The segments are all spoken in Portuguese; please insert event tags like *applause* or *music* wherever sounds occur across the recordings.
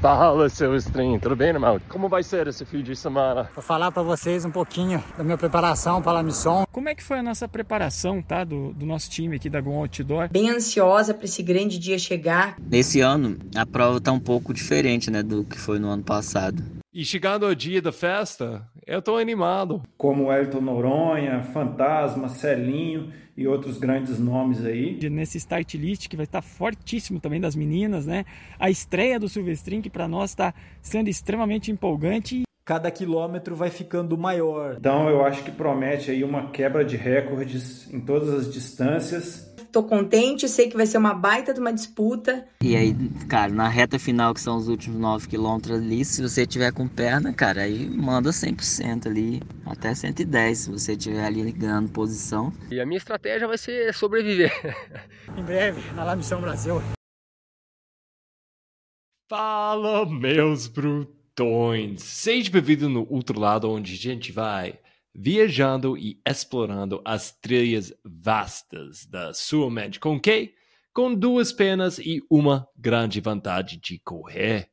Fala, seu stream, tudo bem, irmão? Como vai ser esse fim de semana? Vou falar para vocês um pouquinho da minha preparação para a missão. Como é que foi a nossa preparação, tá, do, do nosso time aqui da Gon Outdoor? Bem ansiosa para esse grande dia chegar. Nesse ano, a prova tá um pouco diferente, né, do que foi no ano passado. E chegando ao dia da festa, eu tô animado. Como Elton Noronha, Fantasma, Celinho e outros grandes nomes aí. Nesse start list que vai estar fortíssimo também das meninas, né? A estreia do Silvestrin, que para nós está sendo extremamente empolgante. Cada quilômetro vai ficando maior. Então eu acho que promete aí uma quebra de recordes em todas as distâncias tô contente, sei que vai ser uma baita de uma disputa. E aí, cara, na reta final, que são os últimos 9 quilômetros ali, se você tiver com perna, cara, aí manda 100% ali, até 110, se você tiver ali ganhando posição. E a minha estratégia vai ser sobreviver. *laughs* em breve, na La Missão Brasil. Fala, meus brutões! Seja bem-vindo no outro lado onde a gente vai viajando e explorando as trilhas vastas da sua mente. Com que? Com duas penas e uma grande vontade de correr.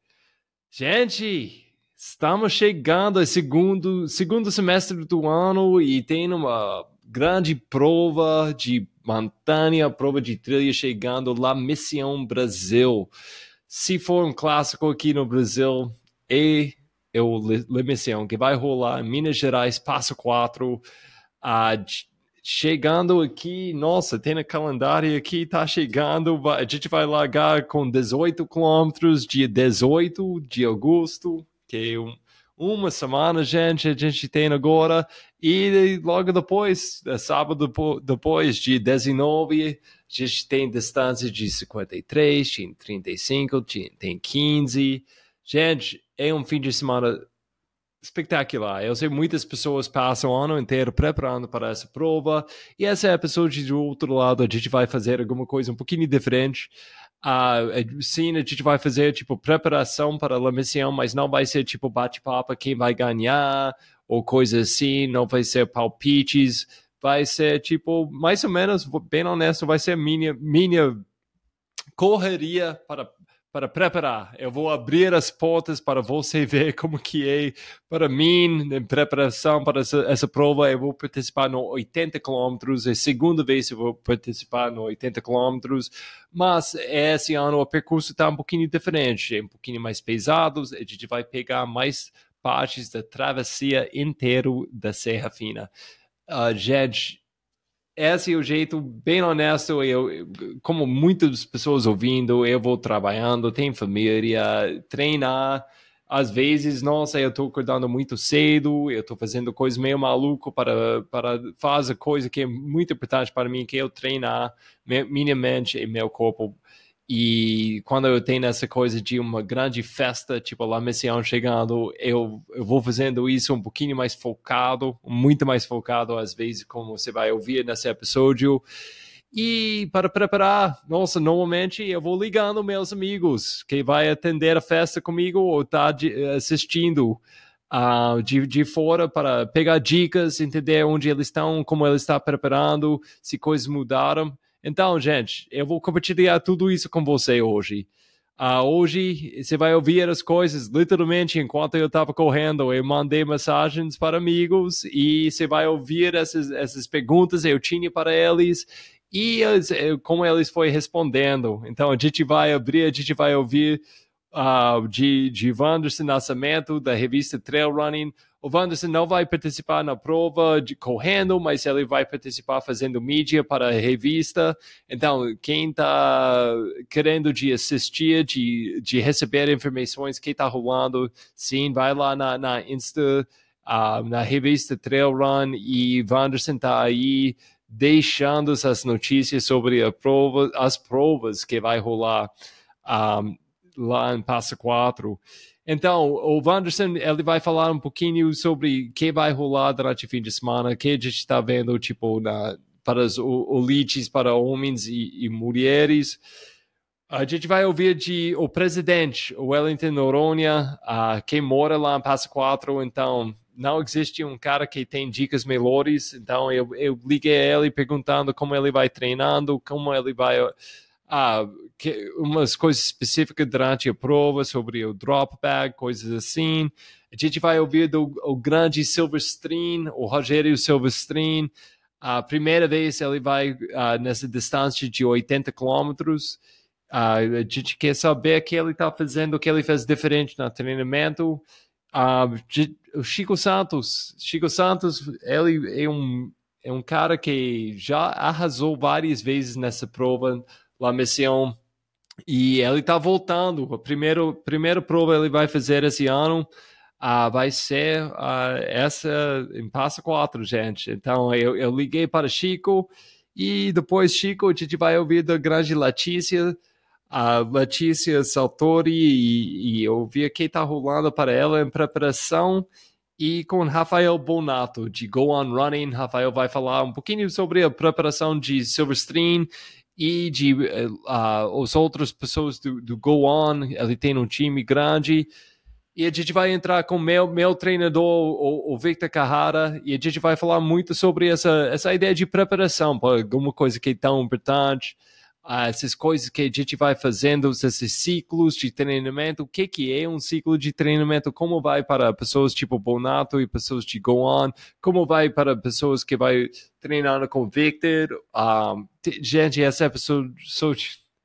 Gente, estamos chegando ao segundo, segundo semestre do ano e tem uma grande prova de montanha, prova de trilha chegando lá, Missão Brasil. Se for um clássico aqui no Brasil, é é o Le Mission, que vai rolar em Minas Gerais, Passo 4. Uh, chegando aqui, nossa, tem no calendário aqui, tá chegando, vai, a gente vai largar com 18 quilômetros, dia 18 de agosto, que é um, uma semana, gente, a gente tem agora, e logo depois, sábado depois, dia 19, a gente tem distância de 53, tem 35, tem 15, gente, é um fim de semana espetacular. Eu sei muitas pessoas passam o ano inteiro preparando para essa prova e essa é a pessoa de outro lado a gente vai fazer alguma coisa um pouquinho diferente. Uh, sim, a gente vai fazer tipo preparação para a missão, mas não vai ser tipo bate-papo quem vai ganhar ou coisa assim, não vai ser palpites, vai ser tipo mais ou menos bem honesto, vai ser minha minha correria para para preparar. Eu vou abrir as portas para você ver como que é para mim, em preparação para essa, essa prova. Eu vou participar no 80 quilômetros, é a segunda vez eu vou participar no 80 quilômetros, mas esse ano o percurso está um pouquinho diferente, é um pouquinho mais pesado, a gente vai pegar mais partes da travessia inteiro da Serra Fina. Uh, gente, esse é o jeito bem honesto. Eu, como muitas pessoas ouvindo, eu vou trabalhando, tenho família, treinar. Às vezes, nossa, eu estou acordando muito cedo, eu estou fazendo coisas meio maluco para, para fazer coisa que é muito importante para mim, que é eu treinar minha mente e meu corpo e quando eu tenho essa coisa de uma grande festa, tipo lá Missão chegando, eu, eu vou fazendo isso um pouquinho mais focado, muito mais focado às vezes, como você vai ouvir nesse episódio. E para preparar, nossa, normalmente eu vou ligando meus amigos que vai atender a festa comigo ou tá assistindo uh, de, de fora para pegar dicas, entender onde eles estão, como eles estão preparando, se coisas mudaram. Então, gente, eu vou compartilhar tudo isso com você hoje. Uh, hoje você vai ouvir as coisas literalmente enquanto eu estava correndo. Eu mandei mensagens para amigos e você vai ouvir essas, essas perguntas eu tinha para eles e eles, eh, como eles foram respondendo. Então a gente vai abrir, a gente vai ouvir uh, de, de Wanderson Nascimento, da revista Trail Running, o Wanderson não vai participar na prova de correndo, mas ele vai participar fazendo mídia para a revista. Então, quem está querendo de assistir, de, de receber informações que está rolando, sim, vai lá na, na Insta, uh, na revista Trail Run e Wanderson está aí deixando essas notícias sobre prova, as provas que vai rolar um, ah, lá em Passa 4. Então, o Wanderson, ele vai falar um pouquinho sobre o que vai rolar durante o fim de semana, o que a gente está vendo, tipo, na, para os elites, para homens e, e, mulheres. A gente vai ouvir de o presidente, Wellington Noronha, uh, que mora lá em Passa 4, então não existe um cara que tem dicas melhores, então eu, eu liguei a ele perguntando como ele vai treinando, como ele vai... Uh, que, umas coisas específicas durante a prova sobre o drop bag, coisas assim. A gente vai ouvir do o grande Silverstream, o Rogério Silverstream. A primeira vez ele vai uh, nessa distância de 80 quilômetros. Uh, a gente quer saber o que ele está fazendo, o que ele fez diferente no treinamento. Uh, o Chico Santos, Chico Santos, ele é um, é um cara que já arrasou várias vezes nessa prova, La Mission, e ele está voltando. A primeira, primeira prova ele vai fazer esse ano uh, vai ser uh, essa em Passa 4, gente. Então eu, eu liguei para Chico e depois Chico a gente vai ouvir da grande Letícia, a Letícia Saltori e, e eu o que está rolando para ela em preparação e com Rafael Bonato de Go On Running. Rafael vai falar um pouquinho sobre a preparação de Silverstream e de uh, as outras pessoas do, do Go On. Ele tem um time grande e a gente vai entrar com meu meu treinador, o, o Victor Carrara, e a gente vai falar muito sobre essa essa ideia de preparação para alguma coisa que é tão importante, essas coisas que a gente vai fazendo, esses ciclos de treinamento, o que que é um ciclo de treinamento, como vai para pessoas tipo Bonato e pessoas de Go On, como vai para pessoas que vai treinando com Victor, um, ah, gente, essa episódio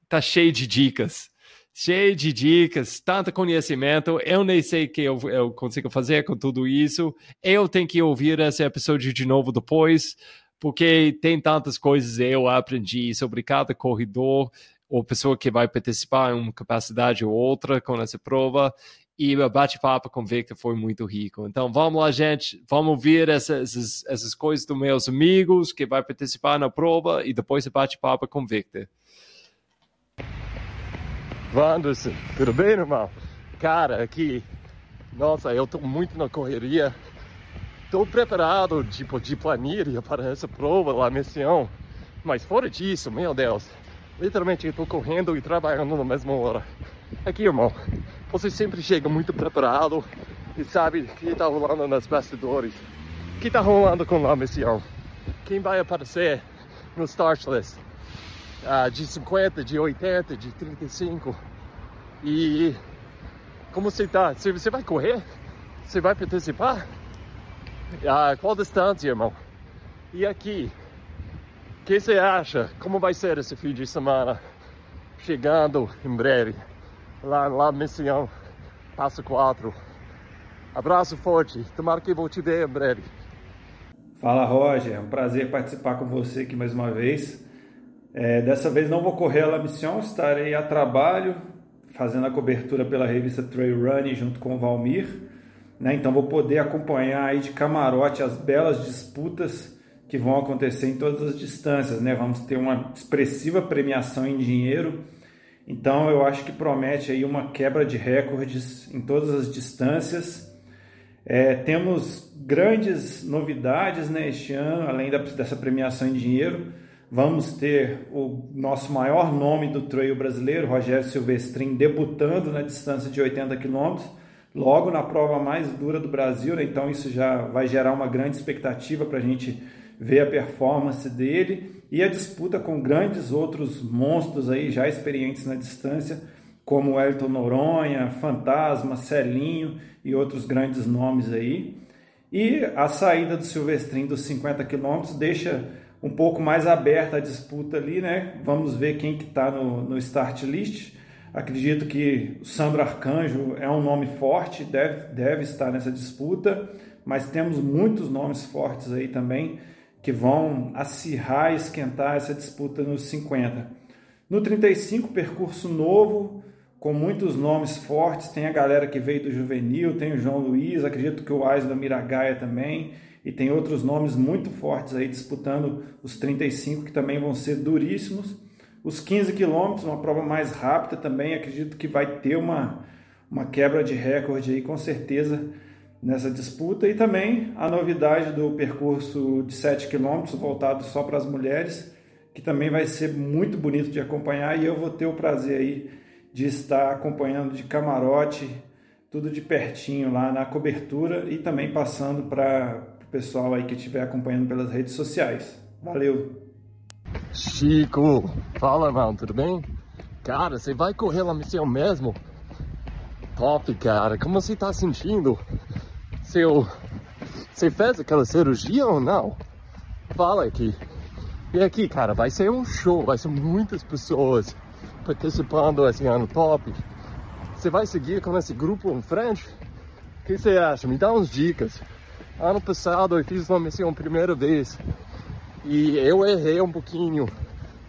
está cheio de dicas. Cheio de dicas, tanto conhecimento. Eu nem sei o que eu, eu, consigo fazer com tudo isso. Eu tenho que ouvir esse episódio de novo depois, porque tem tantas coisas eu aprendi sobre cada corredor ou pessoa que vai participar em uma capacidade ou outra com essa prova. E o bate-papo com o Victor foi muito rico. Então vamos lá, gente. Vamos ouvir essas, essas, essas coisas dos meus amigos que vai participar na prova e depois o bate-papo com o Victor. Wanderson, tudo bem, irmão? Cara, aqui, nossa, eu tô muito na correria. Tô preparado, tipo, de planilha *laughs* para essa prova lá, missão. Mas fora disso, meu Deus, literalmente tô correndo e trabalhando na mesma hora. Aqui, irmão, você sempre chega muito preparado e sabe o que tá rolando nas bastidores. O que tá rolando com a missão? Quem vai aparecer no start list? uh, de 50, de 80, de 35. E como você tá? Você, você vai correr? Você vai participar? Uh, qual distância, irmão? E aqui? O que você acha? Como vai ser esse fim de semana? Chegando em breve. Lá, lá Missão, Passo 4. Abraço forte. Tomara que vou te ver em breve. Fala, Roger. É um prazer participar com você aqui mais uma vez. É, dessa vez não vou correr a La Mission, estarei a trabalho, fazendo a cobertura pela revista Trail Running junto com o Valmir. Né? Então vou poder acompanhar aí de camarote as belas disputas que vão acontecer em todas as distâncias. Né? Vamos ter uma expressiva premiação em dinheiro. Então eu acho que promete aí uma quebra de recordes em todas as distâncias. É, temos grandes novidades né, este ano, além da, dessa premiação em dinheiro. Vamos ter o nosso maior nome do trail brasileiro, Rogério Silvestrin, debutando na distância de 80 quilômetros, logo na prova mais dura do Brasil, né? então isso já vai gerar uma grande expectativa para a gente ver a performance dele e a disputa com grandes outros monstros aí já experientes na distância, como Elton Noronha, Fantasma, Celinho e outros grandes nomes aí. E a saída do Silvestrin dos 50 quilômetros deixa um pouco mais aberta a disputa ali, né? Vamos ver quem que está no, no start list. Acredito que Sandro Arcanjo é um nome forte, deve, deve estar nessa disputa, mas temos muitos nomes fortes aí também que vão acirrar e esquentar essa disputa nos 50. No 35, percurso novo, com muitos nomes fortes, tem a galera que veio do juvenil, tem o João Luiz, acredito que o Aisla Miragaia também, e tem outros nomes muito fortes aí disputando os 35 que também vão ser duríssimos. Os 15 quilômetros, uma prova mais rápida também, acredito que vai ter uma, uma quebra de recorde aí com certeza nessa disputa. E também a novidade do percurso de 7 quilômetros voltado só para as mulheres, que também vai ser muito bonito de acompanhar e eu vou ter o prazer aí de estar acompanhando de camarote, tudo de pertinho lá na cobertura e também passando para pessoal aí que estiver acompanhando pelas redes sociais. Valeu! Chico, fala, mano, tudo bem? Cara, você vai correr a missão mesmo? Top, cara. Como você tá sentindo? Seu... Você fez aquela cirurgia ou não? Fala aqui. E aqui, cara, vai ser um show. Vai ser muitas pessoas participando esse ano top. Você vai seguir com esse grupo em frente? O que você acha? Me dá uns dicas. Ano passado eu fiz uma missão primeira vez e eu errei um pouquinho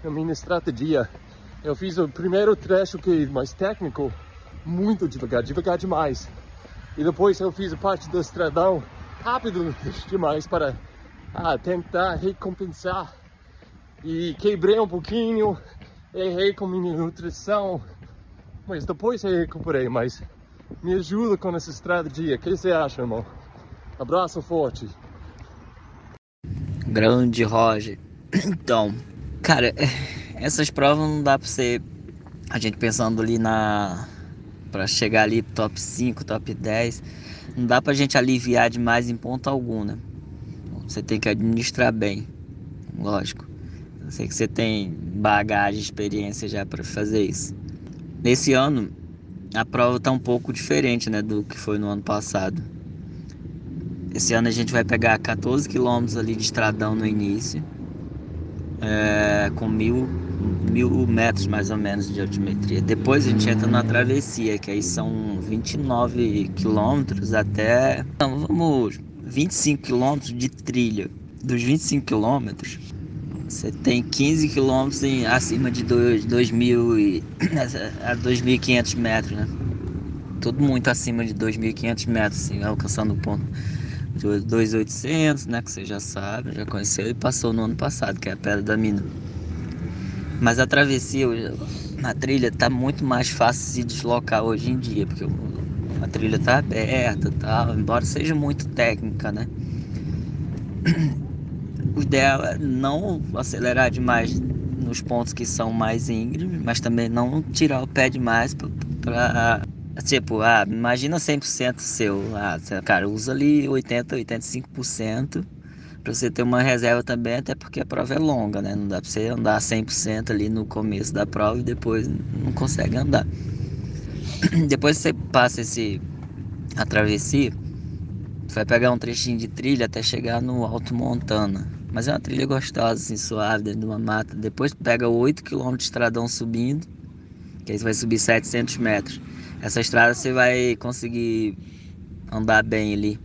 na minha estratégia. Eu fiz o primeiro trecho que é mais técnico, muito devagar, devagar demais. E depois eu fiz a parte do estradão rápido *laughs* demais para ah, tentar recompensar. E quebrei um pouquinho, errei com minha nutrição, mas depois eu recuperei. Mas me ajuda com essa estratégia. O que você acha, irmão? Abraço forte. Grande Roger. Então, cara, essas provas não dá pra ser. A gente pensando ali na. Pra chegar ali top 5, top 10. Não dá pra gente aliviar demais em ponto algum, né? Você tem que administrar bem. Lógico. Eu sei que você tem bagagem, experiência já para fazer isso. Nesse ano, a prova tá um pouco diferente, né, do que foi no ano passado. Esse ano a gente vai pegar 14 quilômetros ali de estradão no início, é, com mil, mil metros mais ou menos de altimetria. Depois a gente entra na travessia, que aí são 29 quilômetros até. Não, vamos 25 quilômetros de trilha. Dos 25 quilômetros, você tem 15 quilômetros acima de 2.000 e, a 2.500 metros, né? Tudo muito acima de 2.500 metros, assim, alcançando o ponto 2.800, né? Que você já sabe, já conheceu e passou no ano passado, que é a Pedra da Mina. Mas a travessia, a trilha tá muito mais fácil de se deslocar hoje em dia, porque a trilha tá aberta tal, embora seja muito técnica, né? O ideal é não acelerar demais nos pontos que são mais íngremes, mas também não tirar o pé demais para Tipo, ah, imagina 100% seu. Ah, cara, usa ali 80, 85% para você ter uma reserva também, até porque a prova é longa, né? Não dá para você andar 100% ali no começo da prova e depois não consegue andar. *clears throat* depois você passa esse a travessia, você vai pegar um trechinho de trilha até chegar no Alto Montana. Mas é uma trilha gostosa, assim, suave, dentro de uma mata. Depois pega 8 km de estradão subindo, que aí você vai subir 700 metros. Essa estrada você vai conseguir andar bem ali.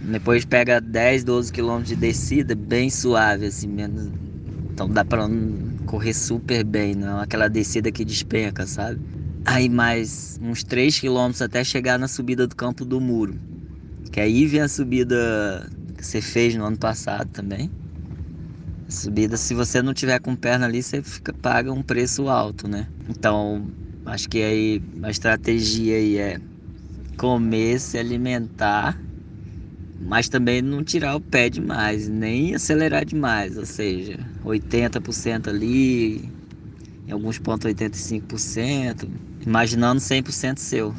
Depois pega 10, 12 km de descida, bem suave, assim, menos. Então dá pra correr super bem, não é aquela descida que despenca, sabe? Aí mais uns 3 km até chegar na subida do Campo do Muro. Que aí vem a subida que você fez no ano passado também. A subida, se você não tiver com perna ali, você fica, paga um preço alto, né? Então, Acho que aí a estratégia aí é comer, se alimentar, mas também não tirar o pé demais, nem acelerar demais, ou seja, 80% ali, em alguns pontos 85%, imaginando 100% seu.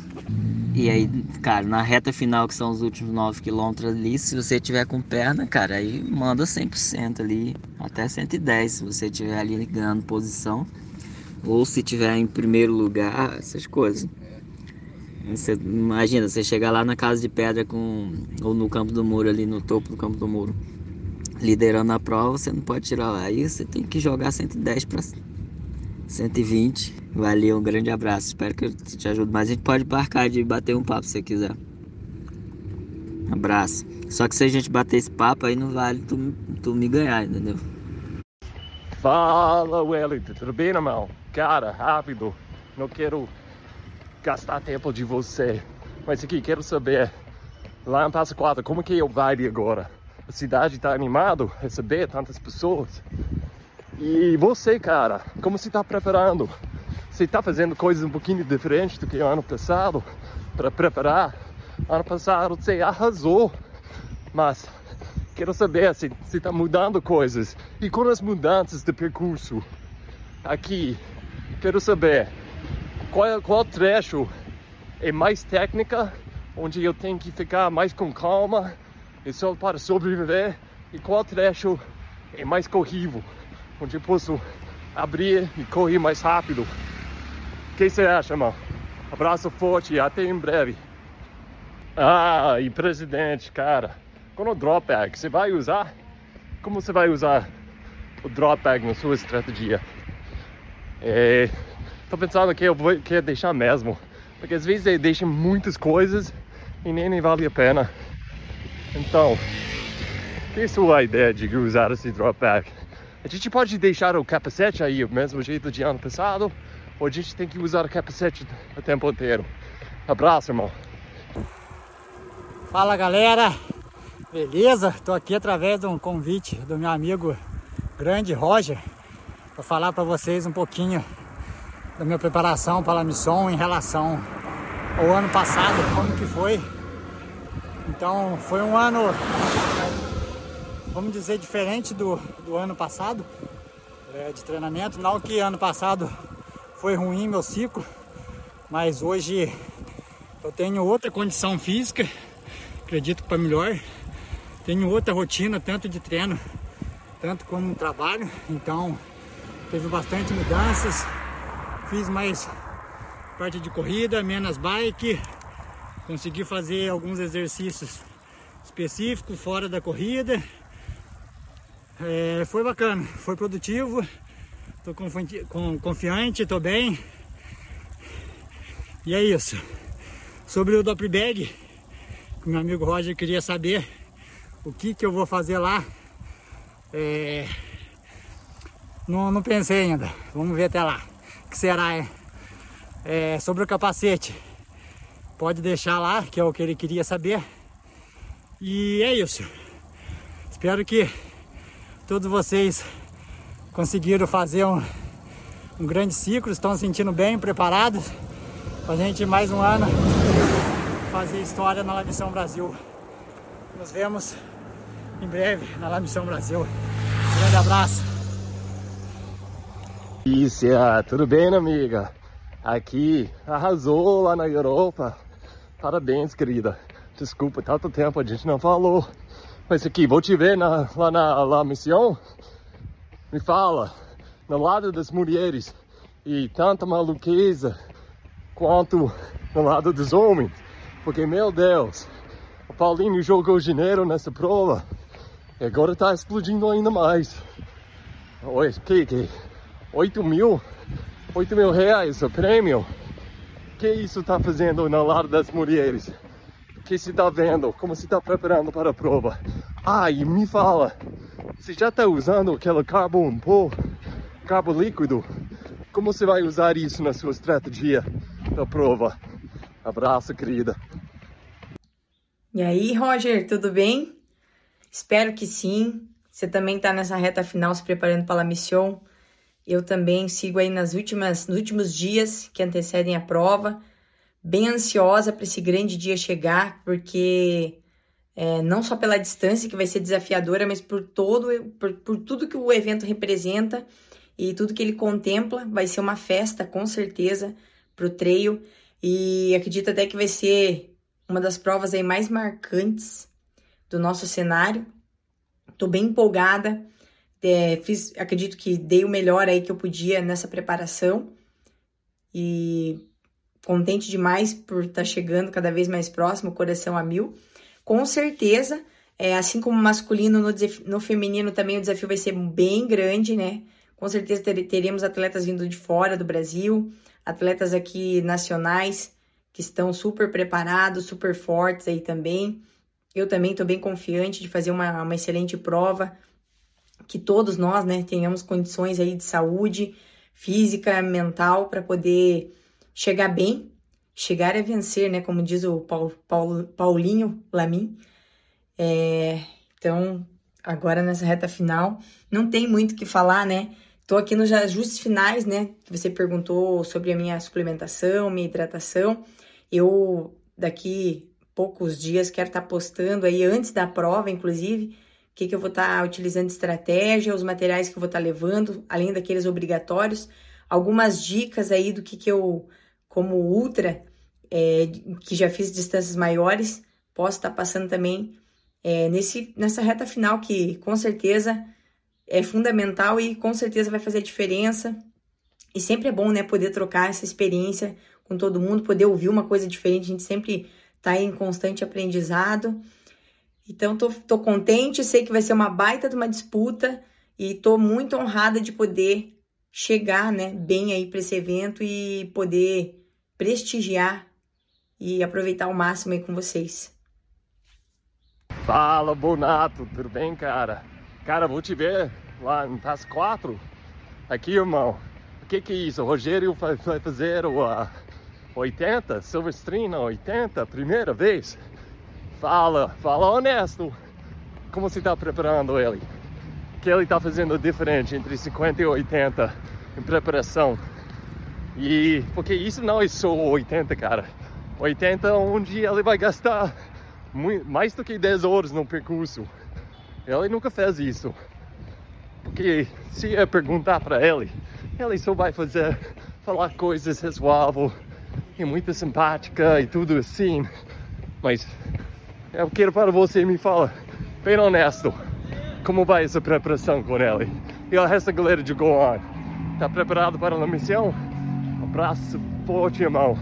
E aí, cara, na reta final, que são os últimos 9 quilômetros ali, se você tiver com perna, cara, aí manda 100% ali, até 110, se você tiver ali ganhando posição ou se tiver em primeiro lugar, essas coisas. Você, imagina, você chegar lá na casa de pedra com ou no campo do muro ali no topo do campo do muro, liderando a prova, você não pode tirar lá. Aí você tem que jogar 110 para 120. Valeu, um grande abraço. Espero que eu te ajude. Mas a gente pode marcar de bater um papo se você quiser. Abraço. Só que se a gente bater esse papo aí não vale tu, tu me ganhar, entendeu? Fala, Wellington, tudo bem, irmão? Cara, rápido, não quero gastar tempo de você. Mas aqui, quero saber, lá em Passa Quatro, como que é o vibe agora? A cidade tá animado, receber tantas pessoas? E você, cara, como você tá preparando? Você tá fazendo coisas um pouquinho diferentes do que ano passado para preparar? Ano passado você arrasou, mas Quero saber se está mudando coisas. E com as mudanças de percurso aqui, quero saber qual, qual trecho é mais técnica, onde eu tenho que ficar mais com calma e só para sobreviver, e qual trecho é mais corrido, onde eu posso abrir e correr mais rápido. O que você acha, irmão? Abraço forte e até em breve. Ah, e presidente, cara, quando o drop bag, você vai usar? Como você vai usar o drop bag na sua estratégia? É, tô pensando que eu vou que deixar mesmo, porque às vezes ele deixa muitas coisas e nem, nem vale a pena. Então, que é sua ideia de usar esse drop bag? A gente pode deixar o capacete aí, o mesmo jeito de ano passado, ou a gente tem que usar o capacete o tempo inteiro? Abraço, irmão. Fala galera, beleza? Tô aqui através de um convite do meu amigo grande Roger para falar para vocês um pouquinho da minha preparação para a missão em relação ao ano passado, como que foi. Então foi um ano vamos dizer, diferente do, do ano passado é, de treinamento. Não que ano passado foi ruim meu ciclo, mas hoje eu tenho outra condição física, acredito que para melhor. Tenho outra rotina, tanto de treino, tanto como trabalho. Então teve bastante mudanças. Fiz mais parte de corrida, menos bike. Consegui fazer alguns exercícios específicos fora da corrida é, foi bacana, foi produtivo, tô confiante, tô bem. E é isso. Sobre o Dop Bag, meu amigo Roger queria saber o que, que eu vou fazer lá. É, não, não pensei ainda, vamos ver até lá. O que será, é? é? Sobre o capacete, pode deixar lá, que é o que ele queria saber. E é isso. Espero que todos vocês conseguiram fazer um, um grande ciclo, estão se sentindo bem preparados para a gente mais um ano fazer história na La Missão Brasil. Nos vemos em breve na La Missão Brasil. Um grande abraço. Isso, tudo bem, amiga? Aqui, arrasou lá na Europa. Parabéns, querida. Desculpa, tanto tempo a gente não falou. Mas aqui, vou te ver na, lá na lá missão. Me fala, no lado das mulheres e tanta maluqueza quanto no lado dos homens. Porque, meu Deus, o Paulinho jogou dinheiro nessa prova e agora tá explodindo ainda mais. Oi, que que? 8 mil? 8 mil reais o prêmio? que isso tá fazendo no lado das mulheres? que se está vendo, como se está preparando para a prova. E me fala, você já está usando aquele carbo pouco, carbo líquido? Como você vai usar isso na sua estratégia da prova? Abraço, querida. E aí, Roger, tudo bem? Espero que sim. Você também está nessa reta final se preparando para a missão. Eu também sigo aí nas últimas, nos últimos dias que antecedem a prova. Bem ansiosa para esse grande dia chegar, porque é, não só pela distância que vai ser desafiadora, mas por todo, por, por tudo que o evento representa e tudo que ele contempla, vai ser uma festa com certeza para o trail e acredito até que vai ser uma das provas aí mais marcantes do nosso cenário. Estou bem empolgada, é, fiz, acredito que dei o melhor aí que eu podia nessa preparação e contente demais por estar tá chegando cada vez mais próximo, coração a mil. Com certeza, é, assim como masculino, no, no feminino também o desafio vai ser bem grande, né? Com certeza ter, teremos atletas vindo de fora do Brasil, atletas aqui nacionais que estão super preparados, super fortes aí também. Eu também estou bem confiante de fazer uma, uma excelente prova, que todos nós, né, tenhamos condições aí de saúde física, mental para poder chegar bem, chegar a vencer, né? Como diz o Paul, Paul, Paulinho Lamin. É, então, agora nessa reta final, não tem muito o que falar, né? Tô aqui nos ajustes finais, né? Você perguntou sobre a minha suplementação, minha hidratação. Eu, daqui poucos dias, quero estar tá postando aí, antes da prova, inclusive, que, que eu vou estar tá utilizando de estratégia, os materiais que eu vou estar tá levando, além daqueles obrigatórios, algumas dicas aí do que, que eu como ultra, é, que já fiz distâncias maiores, posso estar passando também é, nesse, nessa reta final que com certeza é fundamental e com certeza vai fazer diferença. E sempre é bom, né, poder trocar essa experiência com todo mundo, poder ouvir uma coisa diferente. A gente sempre tá aí em constante aprendizado. Então, tô, tô contente, sei que vai ser uma baita de uma disputa e tô muito honrada de poder chegar, né, bem aí para esse evento e poder prestigiar e aproveitar ao máximo aí com vocês. Fala, Bonato, tudo bem, cara? Cara, vou te ver lá PAS 4. Aqui, irmão. O que que é isso? O Rogério vai, vai fazer o uh, 80? Silverstream 80? Primeira vez? Fala, fala honesto. Como você está preparando ele? O que ele está fazendo diferente entre 50 e 80 em preparação? E porque isso não é só 80, cara. 80 um dia ele vai gastar muito, mais do que 10 horas no percurso. Ele nunca fez isso. Porque se eu perguntar para ele, ele só vai fazer, falar coisas razoáveis e muito simpática e tudo assim. Mas eu quero para você me fala, bem honesto, como vai essa preparação com ele? E o resto da galera de Goan, tá preparado para a missão? Abraço forte, irmão.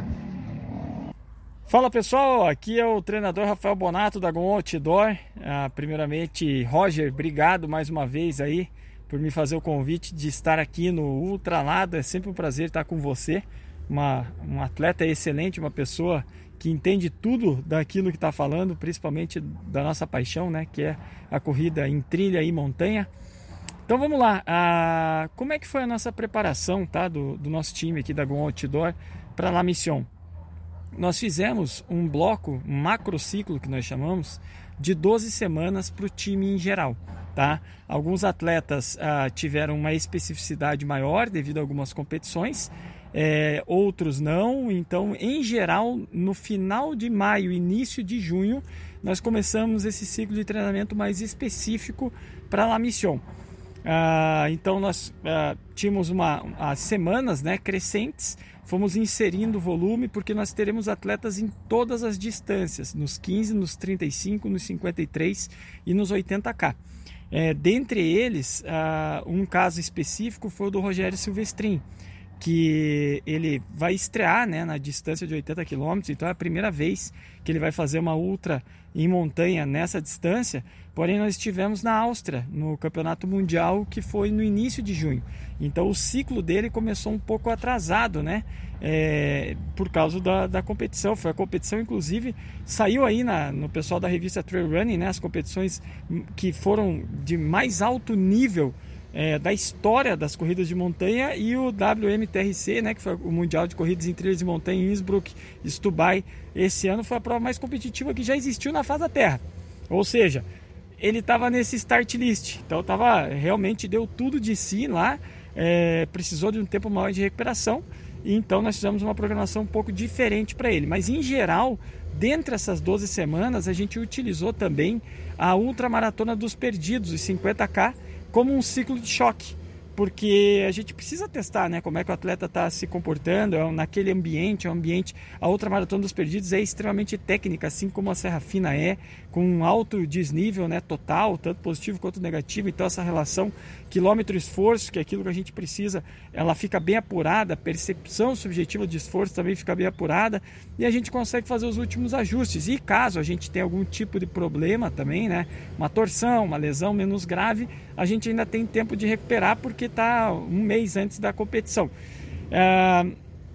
Fala pessoal, aqui é o treinador Rafael Bonato da Gon Outdoor. Ah, primeiramente, Roger, obrigado mais uma vez aí por me fazer o convite de estar aqui no Ultralado. É sempre um prazer estar com você. Uma, um atleta excelente, uma pessoa que entende tudo daquilo que está falando, principalmente da nossa paixão, né? Que é a corrida em trilha e montanha. Então vamos lá. Ah, como é que foi a nossa preparação, tá? Do, do nosso time aqui da Gon Outdoor para La Mission? nós fizemos um bloco, um macrociclo que nós chamamos, de 12 semanas para o time em geral. Tá? Alguns atletas ah, tiveram uma especificidade maior devido a algumas competições, é, outros não. Então, em geral, no final de maio, início de junho, nós começamos esse ciclo de treinamento mais específico para La Mission. Ah, então, nós ah, tínhamos uma, as semanas né, crescentes fomos inserindo volume porque nós teremos atletas em todas as distâncias, nos 15, nos 35, nos 53 e nos 80K. É, dentre eles, uh, um caso específico foi o do Rogério Silvestrin, que ele vai estrear né, na distância de 80 km, então é a primeira vez que ele vai fazer uma ultra em montanha nessa distância. Porém, nós estivemos na Áustria, no Campeonato Mundial, que foi no início de junho. Então, o ciclo dele começou um pouco atrasado, né? É, por causa da, da competição. Foi a competição, inclusive, saiu aí na, no pessoal da revista Trail Running, né? As competições que foram de mais alto nível é, da história das corridas de montanha e o WMTRC, né, que foi o Mundial de Corridas em Trilhas de Montanha em Innsbruck, Stubai, esse ano foi a prova mais competitiva que já existiu na face da Terra. Ou seja, ele estava nesse start list, então tava, realmente deu tudo de si lá, é, precisou de um tempo maior de recuperação, e então nós fizemos uma programação um pouco diferente para ele. Mas em geral, dentre essas 12 semanas, a gente utilizou também a ultramaratona dos perdidos, os 50K, como um ciclo de choque, porque a gente precisa testar, né, como é que o atleta está se comportando é naquele ambiente, é um ambiente. A outra maratona dos perdidos é extremamente técnica, assim como a Serra Fina é, com um alto desnível, né, total, tanto positivo quanto negativo. Então essa relação quilômetro-esforço, que é aquilo que a gente precisa, ela fica bem apurada, a percepção subjetiva de esforço também fica bem apurada e a gente consegue fazer os últimos ajustes. E caso a gente tenha algum tipo de problema também, né, uma torção, uma lesão menos grave, a gente ainda tem tempo de recuperar porque está um mês antes da competição. É,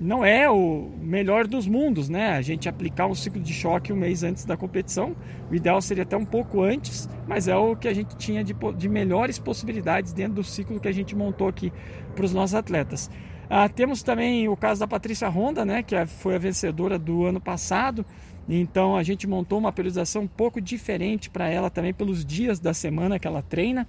não é o melhor dos mundos, né? A gente aplicar um ciclo de choque um mês antes da competição. O ideal seria até um pouco antes, mas é o que a gente tinha de, de melhores possibilidades dentro do ciclo que a gente montou aqui para os nossos atletas. Ah, temos também o caso da Patrícia Honda, né? Que foi a vencedora do ano passado. Então a gente montou uma periodização um pouco diferente para ela também pelos dias da semana que ela treina.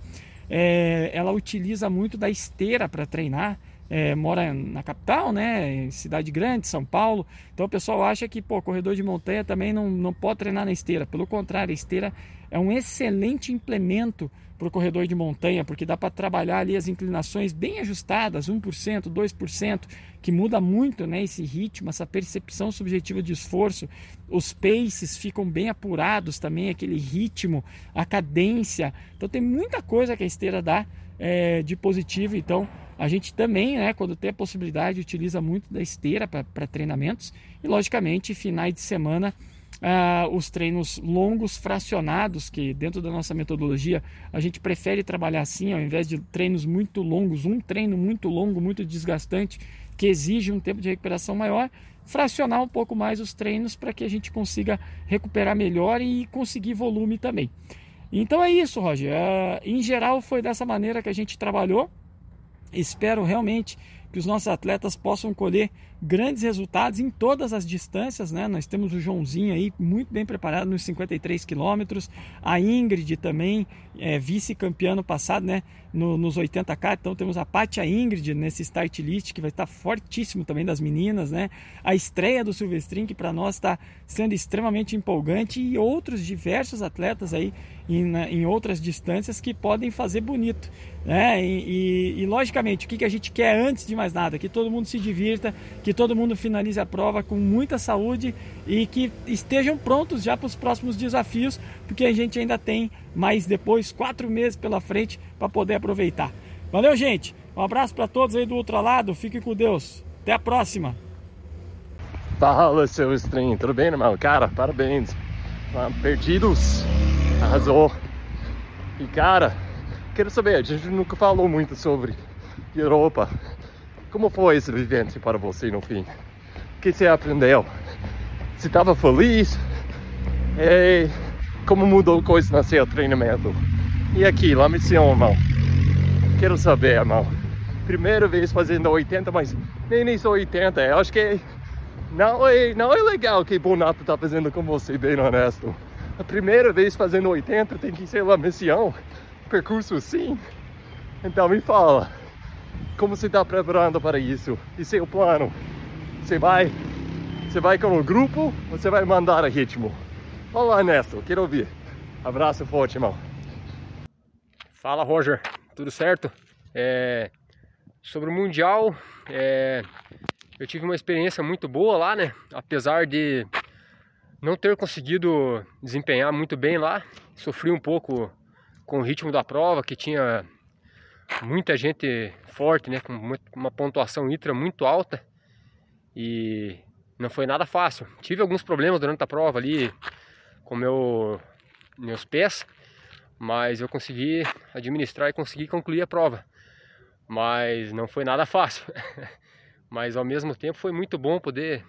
É, ela utiliza muito da esteira para treinar é, mora na capital, né, cidade grande, São Paulo. Então o pessoal acha que, pô, corredor de montanha também não, não pode treinar na esteira. Pelo contrário, a esteira é um excelente implemento para o corredor de montanha, porque dá para trabalhar ali as inclinações bem ajustadas, 1%, 2%, que muda muito né, esse ritmo, essa percepção subjetiva de esforço. Os paces ficam bem apurados também, aquele ritmo, a cadência. Então tem muita coisa que a esteira dá é, de positivo. Então A gente também, né, quando tem a possibilidade, utiliza muito da esteira para treinamentos e, logicamente, finais de semana uh, os treinos longos fracionados, que dentro da nossa metodologia a gente prefere trabalhar assim, ao invés de treinos muito longos, um treino muito longo, muito desgastante, que exige um tempo de recuperação maior, fracionar um pouco mais os treinos para que a gente consiga recuperar melhor e conseguir volume também. Então é isso, Roger. Uh, em geral foi dessa maneira que a gente trabalhou. Espero realmente que os nossos atletas possam colher grandes resultados em todas as distâncias, né? Nós temos o Joãozinho aí muito bem preparado nos 53 quilômetros, a Ingrid também é, vice-campeã no passado, né? No, nos 80k, então temos a Pátia Ingrid nesse start list que vai estar fortíssimo também das meninas, né? A estreia do Silvestrin que para nós está sendo extremamente empolgante e outros diversos atletas aí em, em outras distâncias que podem fazer bonito, né? E, e, e logicamente o que, que a gente quer antes de mais nada, que todo mundo se divirta, que que todo mundo finalize a prova com muita saúde e que estejam prontos já para os próximos desafios, porque a gente ainda tem mais depois quatro meses pela frente para poder aproveitar. Valeu, gente! Um abraço para todos aí do outro lado, fiquem com Deus. Até a próxima! Fala, seu estranho, tudo bem, irmão? Cara, parabéns. Perdidos, arrasou. E cara, quero saber, a gente nunca falou muito sobre Europa. Como foi essa vivência para você no fim? O que você aprendeu? Você estava feliz? E como mudou coisas no seu treinamento? E aqui, lá missão, irmão. Quero saber, irmão. Primeira vez fazendo 80, mas nem nem só 80. Eu acho que não é, não é legal que Bonato tá fazendo com você, bem honesto. A primeira vez fazendo 80 tem que ser lá missão. Percurso assim. Então me fala como você está preparando para isso? E seu plano? Você vai, você vai com o grupo ou você vai mandar a ritmo? Fala, Ernesto, quero ouvir. Abraço forte, irmão. Fala, Roger. Tudo certo? É, sobre o Mundial, é, eu tive uma experiência muito boa lá, né? Apesar de não ter conseguido desempenhar muito bem lá, sofri um pouco com o ritmo da prova, que tinha muita gente forte, né, com uma pontuação ITRA muito alta e não foi nada fácil. Tive alguns problemas durante a prova ali com meu, meus pés, mas eu consegui administrar e consegui concluir a prova. Mas não foi nada fácil. *laughs* mas ao mesmo tempo foi muito bom poder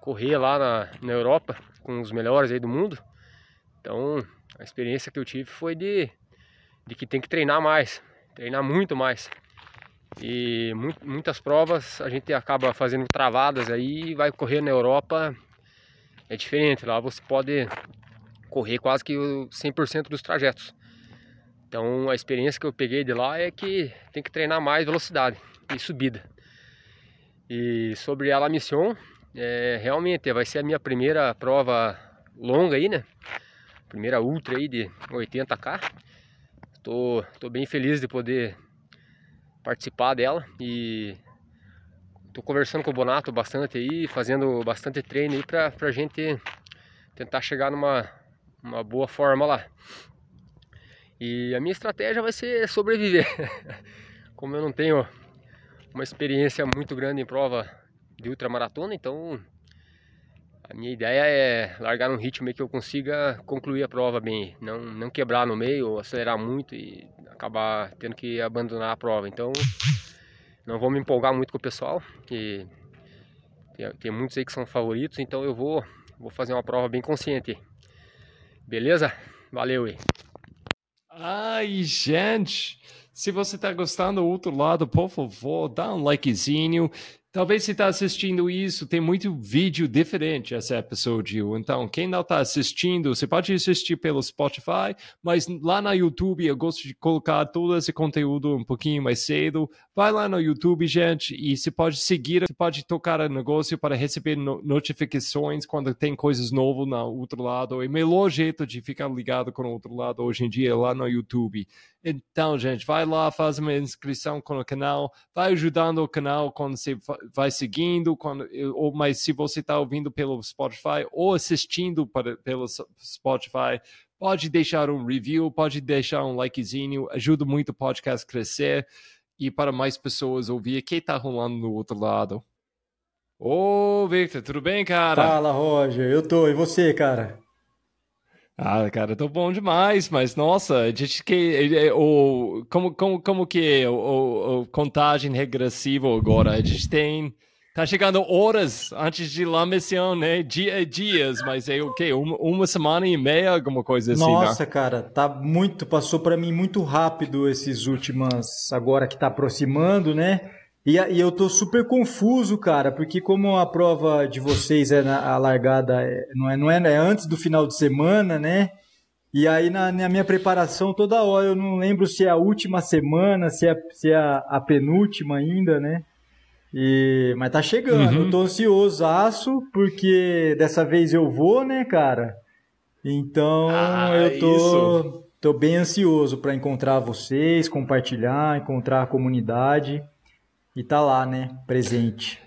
correr lá na, na Europa com os melhores aí do mundo. Então a experiência que eu tive foi de, de que tem que treinar mais, treinar muito mais. E muitas provas a gente acaba fazendo travadas aí e vai correr na Europa é diferente, lá você pode correr quase que 100% dos trajetos. Então a experiência que eu peguei de lá é que tem que treinar mais velocidade e subida. E sobre a La Mission, é, realmente vai ser a minha primeira prova longa aí, né? Primeira ultra aí de 80k. Tô, tô bem feliz de poder participar dela e tô conversando com o Bonato bastante aí, fazendo bastante treino aí pra, pra gente tentar chegar numa uma boa forma lá. E a minha estratégia vai ser sobreviver. *laughs* Como eu não tenho uma experiência muito grande em prova de ultramaratona, então a minha ideia é largar num ritmo que eu consiga concluir a prova bem, não, não quebrar no meio, acelerar muito e acabar tendo que abandonar a prova. Então, não vou me empolgar muito com o pessoal, que tem, tem muitos aí que são favoritos, então eu vou, vou fazer uma prova bem consciente. Beleza? Valeu aí. Ai, gente, se você está gostando do outro lado, por favor, dá um likezinho, Talvez você está assistindo isso, tem muito vídeo diferente esse episódio. Então, quem não está assistindo, você pode assistir pelo Spotify, mas lá no YouTube eu gosto de colocar todo esse conteúdo um pouquinho mais cedo. Vai lá no YouTube, gente, e você pode seguir, você pode tocar o negócio para receber no notificações quando tem coisas novas no outro lado. E o melhor jeito de ficar ligado com o outro lado hoje em dia é lá no YouTube. Então, gente, vai lá, faz uma inscrição com o canal, vai ajudando o canal quando você vai seguindo, quando, ou, mas se você está ouvindo pelo Spotify ou assistindo para, pelo Spotify, pode deixar um review, pode deixar um likezinho, ajuda muito o podcast crescer. e para mais pessoas ouvir o que está rolando no outro lado. Ô, Victor, tudo bem, cara? Fala, Roger. Eu tô. E você, cara? Ah, cara, tô bom demais, mas nossa, a gente que o como como como que é o, o contagem regressiva agora? A gente tem tá chegando horas antes de La Mission, né? Dia, dias, mas é o quê? Uma, uma semana e meia, alguma coisa assim, né? Nossa, né? cara, tá muito, passou para mim muito rápido esses últimas, agora que tá aproximando, né? E, e, eu tô super confuso, cara, porque como a prova de vocês é na, a largada, é, não é, não é, é antes do final de semana, né? E aí na, na, minha preparação toda hora eu não lembro se é a última semana, se é, se é a, a penúltima ainda, né? E, mas tá chegando, uhum. eu tô ansioso, aço, porque dessa vez eu vou, né, cara? Então ah, eu tô, tô bem ansioso para encontrar vocês, compartilhar, encontrar a comunidade e tá lá, né? Presente.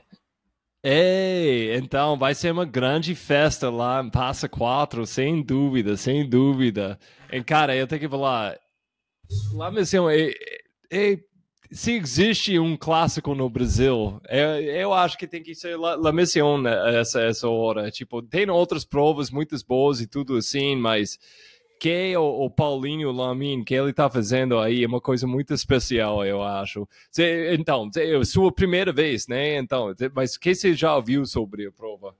Ei, então vai ser uma grande festa lá em Passa 4, sem dúvida, sem dúvida. E, cara, eu tenho que falar, lá mesmo, é, é, se existe um clássico no Brasil, eu, eu acho que tem que ser La, La Mission né, essa, essa hora. Tipo, tem outras provas muitas boas e tudo assim, mas que o, o Paulinho Lamin, que ele está fazendo aí, é uma coisa muito especial, eu acho. Então, é sua primeira vez, né? Então, mas o que você já ouviu sobre a prova?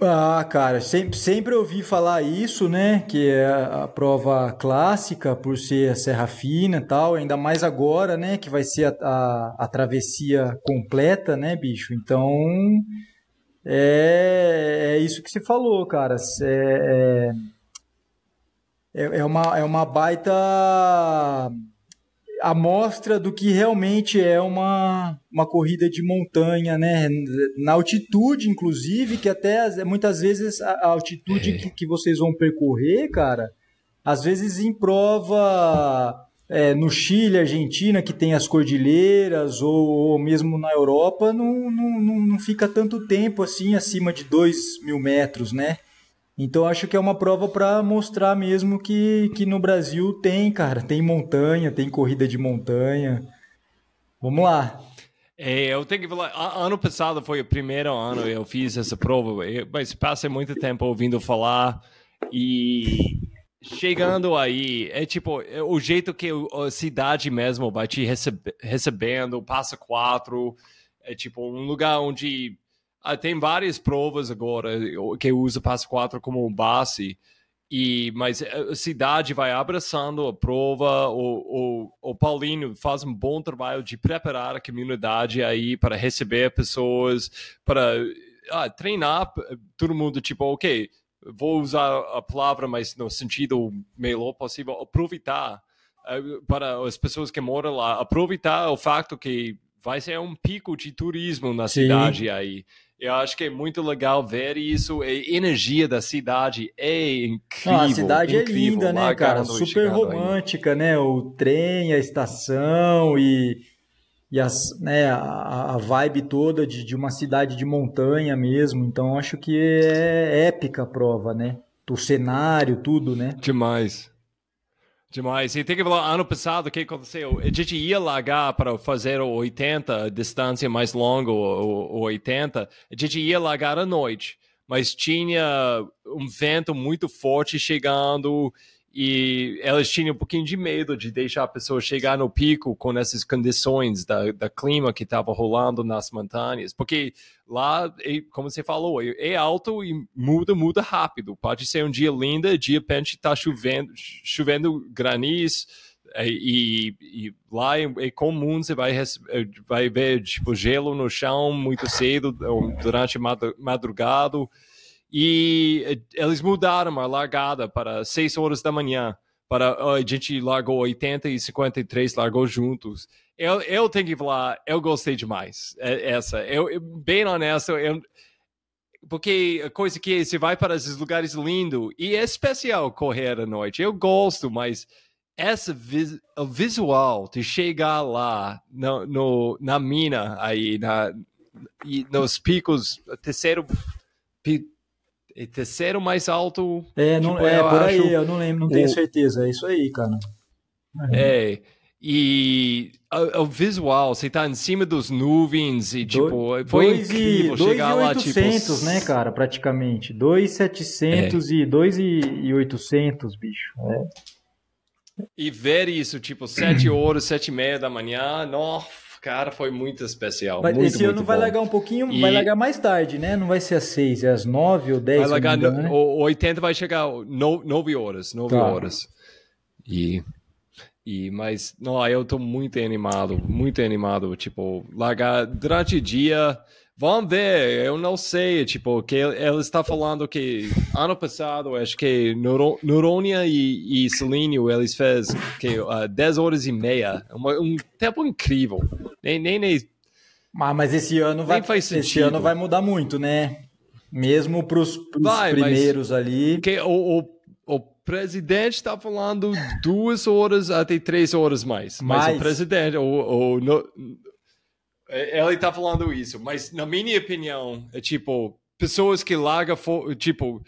Ah, cara, sempre, sempre ouvi falar isso, né? Que é a prova clássica, por ser a Serra Fina e tal, ainda mais agora, né? Que vai ser a, a, a travessia completa, né, bicho? Então, é, é isso que você falou, cara. É, é é, é, uma, é uma baita amostra do que realmente é uma, uma corrida de montanha, né? Na altitude, inclusive, que até muitas vezes a, altitude é. que, que vocês vão percorrer, cara, às vezes em prova é, no Chile, Argentina, que tem as cordilheiras, ou, ou mesmo na Europa, não, não, não, fica tanto tempo assim acima de 2 mil metros, né? Então acho que é uma prova para mostrar mesmo que, que no Brasil tem, cara, tem montanha, tem corrida de montanha. Vamos lá. É, eu tenho que falar, ano passado foi o primeiro ano que eu fiz essa prova, mas passei muito tempo ouvindo falar e chegando aí, é tipo, é o jeito que a cidade mesmo vai te recebe, recebendo, passa quatro, é tipo um lugar onde tem várias provas agora que usa Passo 4 como base, e, mas a cidade vai abraçando a prova, o, o, o Paulinho faz um bom trabalho de preparar a comunidade aí para receber pessoas, para ah, treinar todo mundo, tipo, ok, vou usar a palavra, mas no sentido melhor possível, aproveitar eh, para as pessoas que moram lá, aproveitar o fato que vai ser um pico de turismo na Sim. cidade aí. Eu acho que é muito legal ver isso. A energia da cidade é incrível. a cidade é incrível, é linda, né, cara? Super romântica, aí. né? O trem, a estação e, e as, né, a, a vibe toda de, de uma cidade de montanha mesmo. Então acho que é épica a prova, né? O cenário, tudo, né? Demais. Demais. E tem que falar, ano passado, o que aconteceu? A gente ia largar para fazer o 80, a distância mais longa, o, o 80, a gente ia largar à noite, mas tinha um vento muito forte chegando e elas tinham um pouquinho de medo de deixar a pessoa chegar no pico com essas condições da, da clima que estava rolando nas montanhas, porque lá, como você falou, é, é alto e muda, muda rápido. Pode ser um dia lindo, de repente está chovendo, chovendo granizo, é, e, e, lá é, é, comum você vai, vai ver tipo, gelo no chão muito cedo, durante madrugada. E eh, eles mudaram a largada para 6 horas da manhã. Para, a gente largou 80 e 53, largou juntos. Eu, eu tenho que falar, eu gostei demais é, essa. Eu, bem honesto, eu, porque a coisa que você vai para esses lugares lindos e é especial correr à noite. Eu gosto, mas essa vis, o visual de chegar lá no, no, na mina aí na e nos picos terceiro e terceiro mais alto. É, não, tipo, é por acho, aí, eu não lembro, não tenho o, certeza. É isso aí, cara. É. E o, o visual, você tá em cima dos nuvens e, tipo, foi dois incrível e, chegar dois lá, e 800, tipo... né, cara, praticamente. 2,700 é. e 2,800, bicho. É. E ver isso, tipo, 7 horas, 7 e meia da manhã, nossa, cara, foi muito especial. Mas muito, esse ano vai largar um pouquinho, E- vai largar mais tarde, né? Não vai ser às 6, é às 9 ou 10, Vai largar, não né? o 80 vai chegar 9 horas, 9 Tá. horas. E, e, mas, não, eu tô muito animado, muito animado, tipo, largar durante o dia, vamos ver, eu não sei, tipo, que ele, está falando que ano passado, acho que Neurônia e, e eles fez que, uh, 10 horas e meia, uma- um tempo incrível, nem, nem, nem Ah, mas esse ano vai, esse ano vai mudar muito, né? Mesmo Vai, mas- primeiros ali. Porque o, o, o presidente está falando duas horas até três horas mais. Mas Mais. o presidente, o, o, no- ele está falando isso. Mas, na minha opinião, é tipo, pessoas que largam, fo- tipo,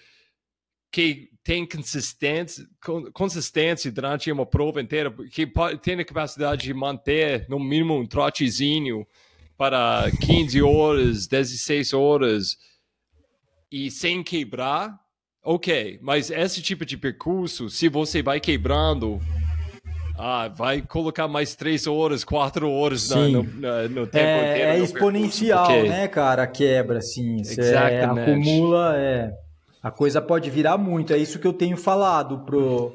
que tem consistência, con- consistência durante uma prova inteira, que tem a capacidade de manter, no mínimo, um trotezinho para 15 horas, 16 horas, e sem quebrar, ok. Mas esse tipo de percurso, se você vai quebrando, ah, vai colocar mais 3 horas, 4 horas na- no, na- no tempo É, inteiro. é no exponencial, né, cara? A quebra, assim. Você Exatamente. acumula, é. A coisa pode virar muito. É isso que eu tenho falado pro.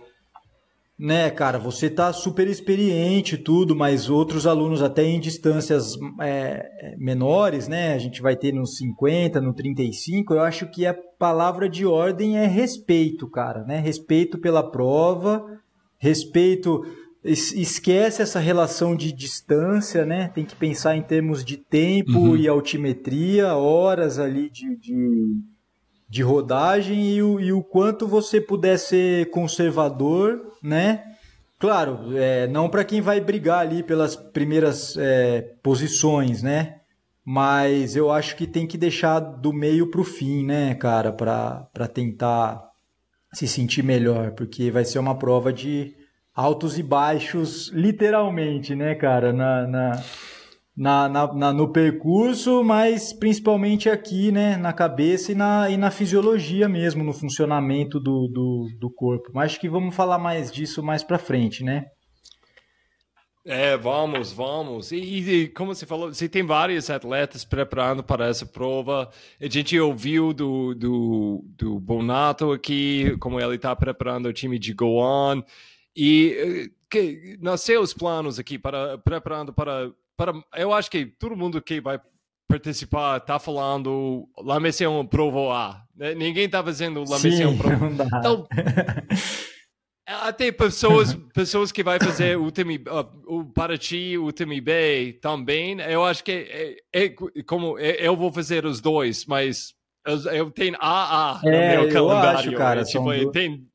Né, cara, você tá super experiente tudo, mas outros alunos até em distâncias é, é, menores, né? A gente vai ter nos 50, no 35. Eu acho que a palavra de ordem é respeito, cara, né? Respeito pela prova, respeito es- esquece essa relação de distância, né? Tem que pensar em termos de tempo Uhum. e altimetria, horas ali de, de, de rodagem e o, e o quanto você puder ser conservador, né? Claro, é, não para quem vai brigar ali pelas primeiras é, posições, né? Mas eu acho que tem que deixar do meio para o fim, né, cara, para tentar se sentir melhor, porque vai ser uma prova de altos e baixos, literalmente, né, cara, na, na, na, na- no percurso, mas principalmente aqui, né, na cabeça e na, e na fisiologia mesmo, no funcionamento do, do, do corpo. Mas acho que vamos falar mais disso mais pra frente, né? É, vamos, vamos. E, e como você falou, você tem vários atletas preparando para essa prova. A gente ouviu do, do, do Bonato aqui, como ele está preparando o time de Goan. E eh, que, nos seus planos aqui, para, preparando para, para. Eu acho que todo mundo que vai participar está falando La Mission Provo A. né? Ninguém está fazendo La Mission Provo *laughs* então, até pessoas, pessoas que vai fazer o time, uh, o Paraty, o time B também. Eu acho que é, é como é, eu vou fazer os dois, mas eu, eu tenho AA no É, meu eu calendário. acho, cara, tipo, do- tenho,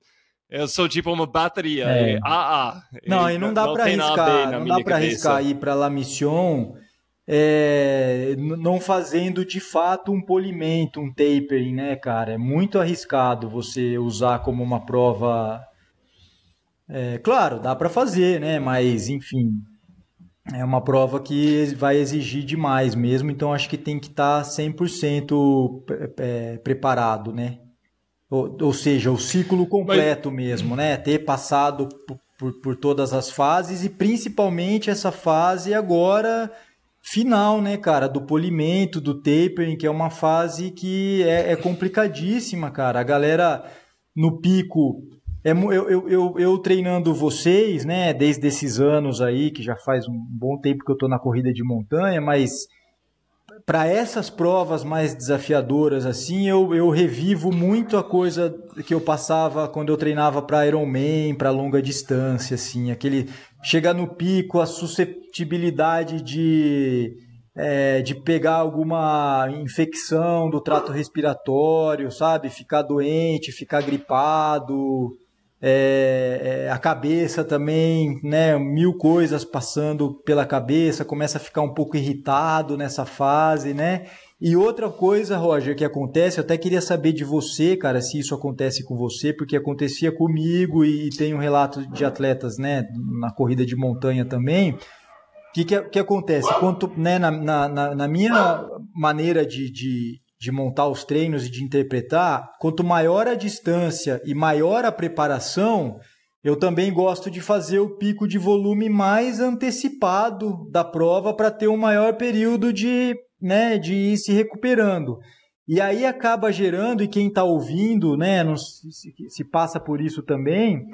eu sou tipo uma bateria, É. é AA. Não, e não dá para arriscar, não dá para arriscar ir para La Mission é, não fazendo de fato um polimento, um tapering, né, cara? É muito arriscado você usar como uma prova. É, claro, dá para fazer, né? Mas enfim, é uma prova que vai exigir demais mesmo, então acho que tem que estar 100% pre- é, preparado, né? Ou, ou seja, o ciclo completo mesmo, né? Ter passado por, por, todas as fases e principalmente essa fase agora final, né, cara? Do polimento, do tapering, que é uma fase que é, é complicadíssima, cara. A galera no pico. É, eu, eu, eu, eu treinando vocês, né, desde esses anos aí, que já faz um bom tempo que eu tô na corrida de montanha, mas para essas provas mais desafiadoras assim, eu, eu revivo muito a coisa que eu passava quando eu treinava para Ironman, para longa distância, assim, aquele chegar no pico, a susceptibilidade de é, de pegar alguma infecção do trato respiratório, sabe, ficar doente, ficar gripado, é, é, a cabeça também, né? Mil coisas passando pela cabeça, começa a ficar um pouco irritado nessa fase, né? E outra coisa, Roger, que acontece, eu até queria saber de você, cara, se isso acontece com você, porque acontecia comigo e tem um relato de atletas, né, na corrida de montanha também. O que, que, que, acontece? Quanto, né, na, na, na minha maneira de, de, de montar os treinos e de interpretar, quanto maior a distância e maior a preparação, eu também gosto de fazer o pico de volume mais antecipado da prova para ter um maior período de né, de ir se recuperando. E aí acaba gerando, e quem está ouvindo, né, não, se, se passa por isso também,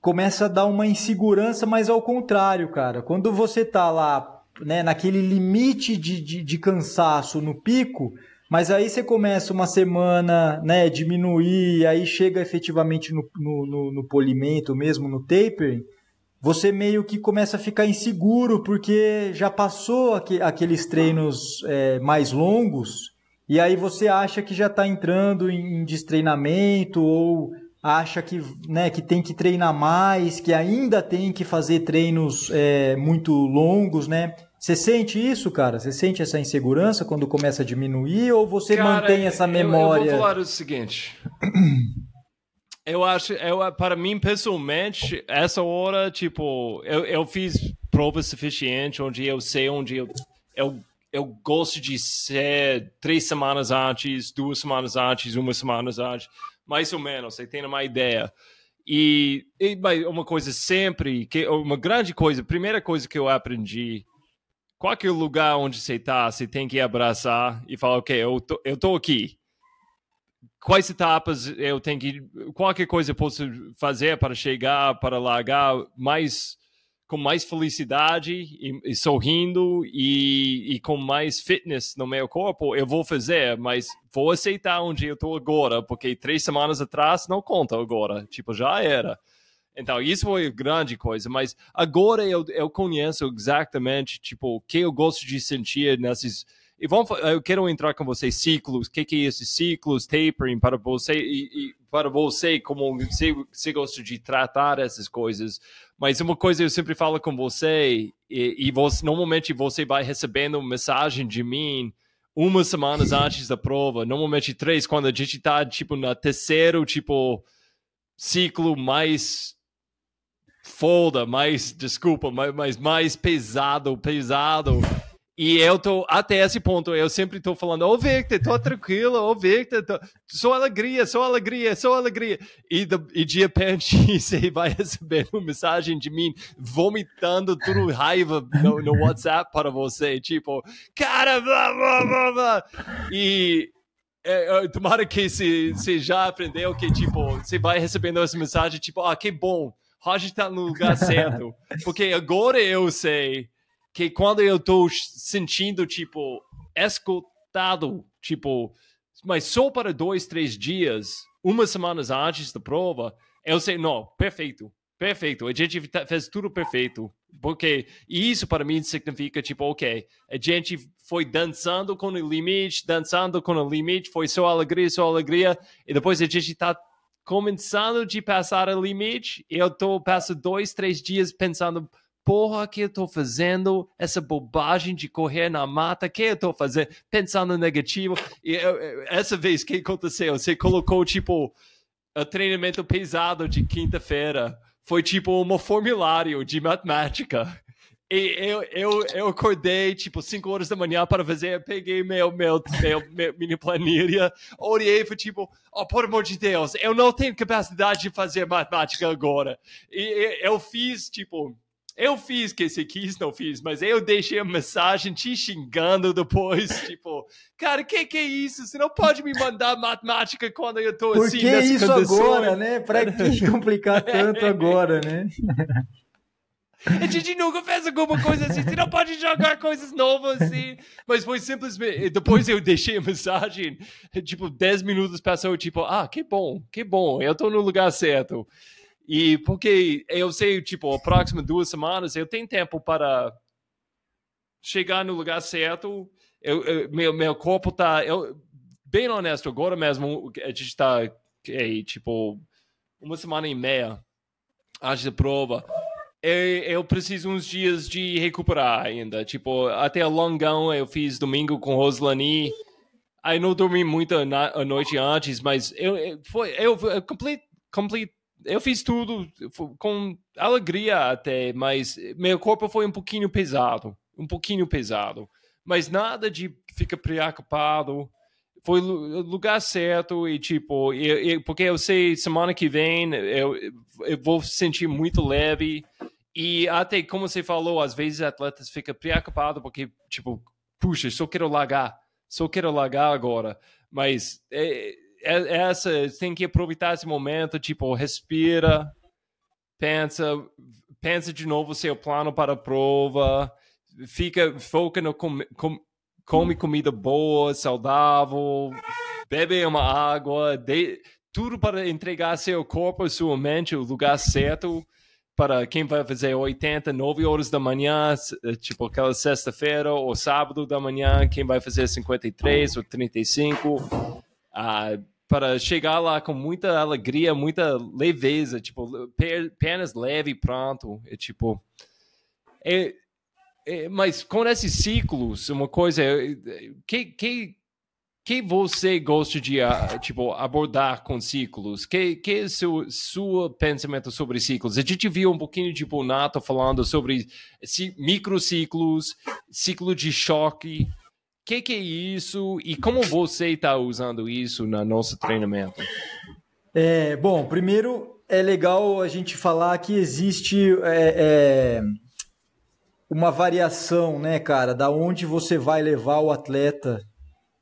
começa a dar uma insegurança, mas ao contrário, cara. Quando você está lá, né, naquele limite de, de, de, cansaço no pico, mas aí você começa uma semana, né, diminuir, aí chega efetivamente no, no, no, no polimento mesmo, no tapering, você meio que começa a ficar inseguro porque já passou aqueles treinos é, mais longos e aí você acha que já está entrando em destreinamento ou acha que, né, que tem que treinar mais, que ainda tem que fazer treinos é, muito longos, né? Você sente isso, cara? Você sente essa insegurança quando começa a diminuir ou você cara, mantém essa memória? Eu, eu vou falar o seguinte. *clears throat* Eu acho, eu, para mim pessoalmente, essa hora, tipo, eu, eu fiz prova suficiente onde eu sei onde eu, eu, eu gosto de ser três semanas antes, duas semanas antes, uma semana antes, mais ou menos, você tem uma ideia. E, e uma coisa sempre, que uma grande coisa, primeira coisa que eu aprendi, qualquer lugar onde você está, você tem que abraçar e falar, ok, eu tô, eu tô aqui. Quais etapas eu tenho que qualquer coisa eu posso fazer para chegar para largar mais com mais felicidade e, e sorrindo e, e, com mais fitness no meu corpo? Eu vou fazer mas vou aceitar onde eu estou agora porque três semanas atrás não conta agora. Tipo já era então isso foi a grande coisa mas agora eu, eu conheço exatamente tipo o que eu gosto de sentir nesses e vamos, eu quero entrar com vocês ciclos, o que, que é esses ciclos, tapering para você e, e para você como você, você, gosta de tratar essas coisas. Mas uma coisa eu sempre falo com você e, e você, normalmente você vai recebendo mensagem de mim umas semanas *laughs* antes da prova, normalmente três quando a gente está tipo na terceiro tipo ciclo mais folda, mais desculpa, mais, mais, mais pesado, pesado e eu tô, até esse ponto, eu sempre tô falando, ô Victor, tô tranquilo, ô Victor, tô, só alegria, só alegria, só alegria. E, do, e de repente *laughs* você vai receber uma mensagem de mim vomitando tudo raiva no, no WhatsApp para você, tipo, cara, blá, blá, blá, blá. E é, tomara que você já aprendeu que, tipo, você vai recebendo essa mensagem, tipo, ah, que bom, Roger tá no lugar certo. Porque agora eu sei que quando eu tô sentindo, tipo, escutado, tipo, mas só para dois, três dias, uma semana antes da prova, eu sei, não, perfeito, perfeito, a gente fez tudo perfeito, porque isso para mim significa, tipo, ok, a gente foi dançando com o limite, dançando com o limite, foi só alegria, só alegria, e depois a gente está começando de passar o limite, eu tô passo dois, três dias pensando, porra que eu tô fazendo, essa bobagem de correr na mata, que eu tô fazendo, pensando negativo. E eu, essa vez, que aconteceu? Você colocou, tipo, o treinamento pesado de quinta-feira. Foi tipo um formulário de matemática. Eu, eu, eu acordei, tipo, 5 horas da manhã para fazer, peguei meu, meu, meu, meu minha planilha, olhei e tipo, oh, por amor de Deus, eu não tenho capacidade de fazer matemática agora. E eu fiz, tipo, eu fiz que você quis, não fiz, mas eu deixei a mensagem te xingando depois, *laughs* tipo, cara, que que é isso? Você não pode me mandar matemática quando eu tô Por assim que isso agora, né? Pra que complicar *laughs* tanto agora, né? *laughs* A gente nunca fez alguma coisa assim, você não pode jogar coisas novas assim. Mas foi simplesmente. Depois eu deixei a mensagem, tipo, 10 minutos passou, tipo, ah, que bom, que bom, eu tô no lugar certo. E porque eu sei, tipo, a próxima duas semanas eu tenho tempo para chegar no lugar certo. Eu, eu meu, meu corpo tá. Eu, bem honesto, agora mesmo a gente está, é, tipo, uma semana e meia antes da prova. Eu, preciso uns dias de recuperar ainda. Tipo, até longão eu fiz domingo com Roslani aí não dormi muito a, noite antes, mas eu, eu foi eu, eu complete, complete, eu fiz tudo com alegria até, mas meu corpo foi um pouquinho pesado, um pouquinho pesado, mas nada de ficar preocupado. Foi lugar certo e tipo, eu, eu, porque eu sei semana que vem eu, eu vou sentir muito leve. E até como você falou, às vezes atletas ficam preocupados porque tipo, puxa, só quero largar, só quero largar agora, mas é, é, essa tem que aproveitar esse momento, tipo, respira, pensa, pensa de novo seu plano para a prova, fica, foca no com, com, come comida boa, saudável, bebe uma água, de, tudo para entregar seu corpo, sua mente, o lugar certo para quem vai fazer 80, 9 horas da manhã, tipo aquela sexta-feira ou sábado da manhã, quem vai fazer 53 ou 35. Ah, para chegar lá com muita alegria, muita leveza, tipo, pernas leve pronto, é tipo... É, mas com esses ciclos, uma coisa, é, que, que, que você gosta de ah, tipo, abordar com ciclos? Que, que é seu, seu pensamento sobre ciclos? A gente viu um pouquinho de tipo, Nato falando sobre microciclos, ciclo de choque, o que, que, é isso e como você está usando isso no nosso treinamento? É, bom, primeiro é legal a gente falar que existe é, é, uma variação, né, cara, da onde você vai levar o atleta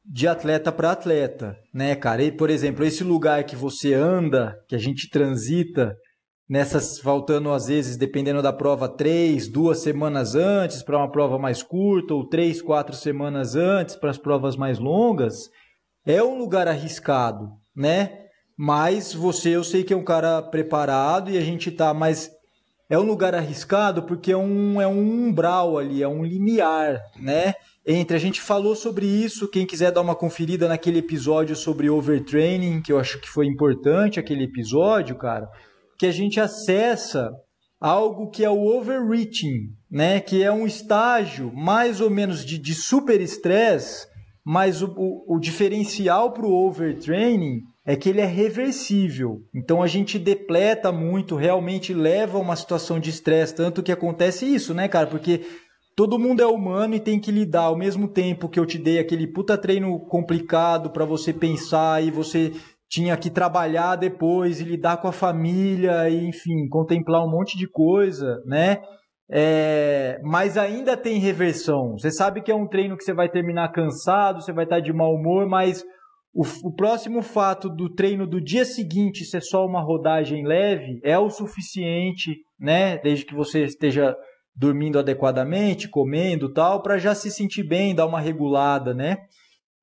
de atleta para atleta, né, cara? E, por exemplo, esse lugar que você anda, que a gente transita, nessas faltando às vezes, dependendo da prova, três, duas semanas antes para uma prova mais curta, ou três, quatro semanas antes para as provas mais longas, é um lugar arriscado, né? Mas você, eu sei que é um cara preparado e a gente tá, mas é um lugar arriscado porque é um, é um umbral ali, é um limiar, né? Entre a gente falou sobre isso, quem quiser dar uma conferida naquele episódio sobre overtraining, que eu acho que foi importante aquele episódio, cara que a gente acessa algo que é o overreaching, né? Que é um estágio mais ou menos de, de super estresse, mas o, o, o diferencial para o overtraining é que ele é reversível. Então a gente depleta muito, realmente leva a uma situação de estresse, tanto que acontece isso, né, cara? Porque todo mundo é humano e tem que lidar ao mesmo tempo que eu te dei aquele puta treino complicado para você pensar e você tinha que trabalhar depois e lidar com a família, e, enfim, contemplar um monte de coisa, né? É, mas ainda tem reversão. Você sabe que é um treino que você vai terminar cansado, você vai estar de mau humor, mas o, o, próximo fato do treino do dia seguinte ser só uma rodagem leve é o suficiente, né? Desde que você esteja dormindo adequadamente, comendo tal, para já se sentir bem, dar uma regulada, né?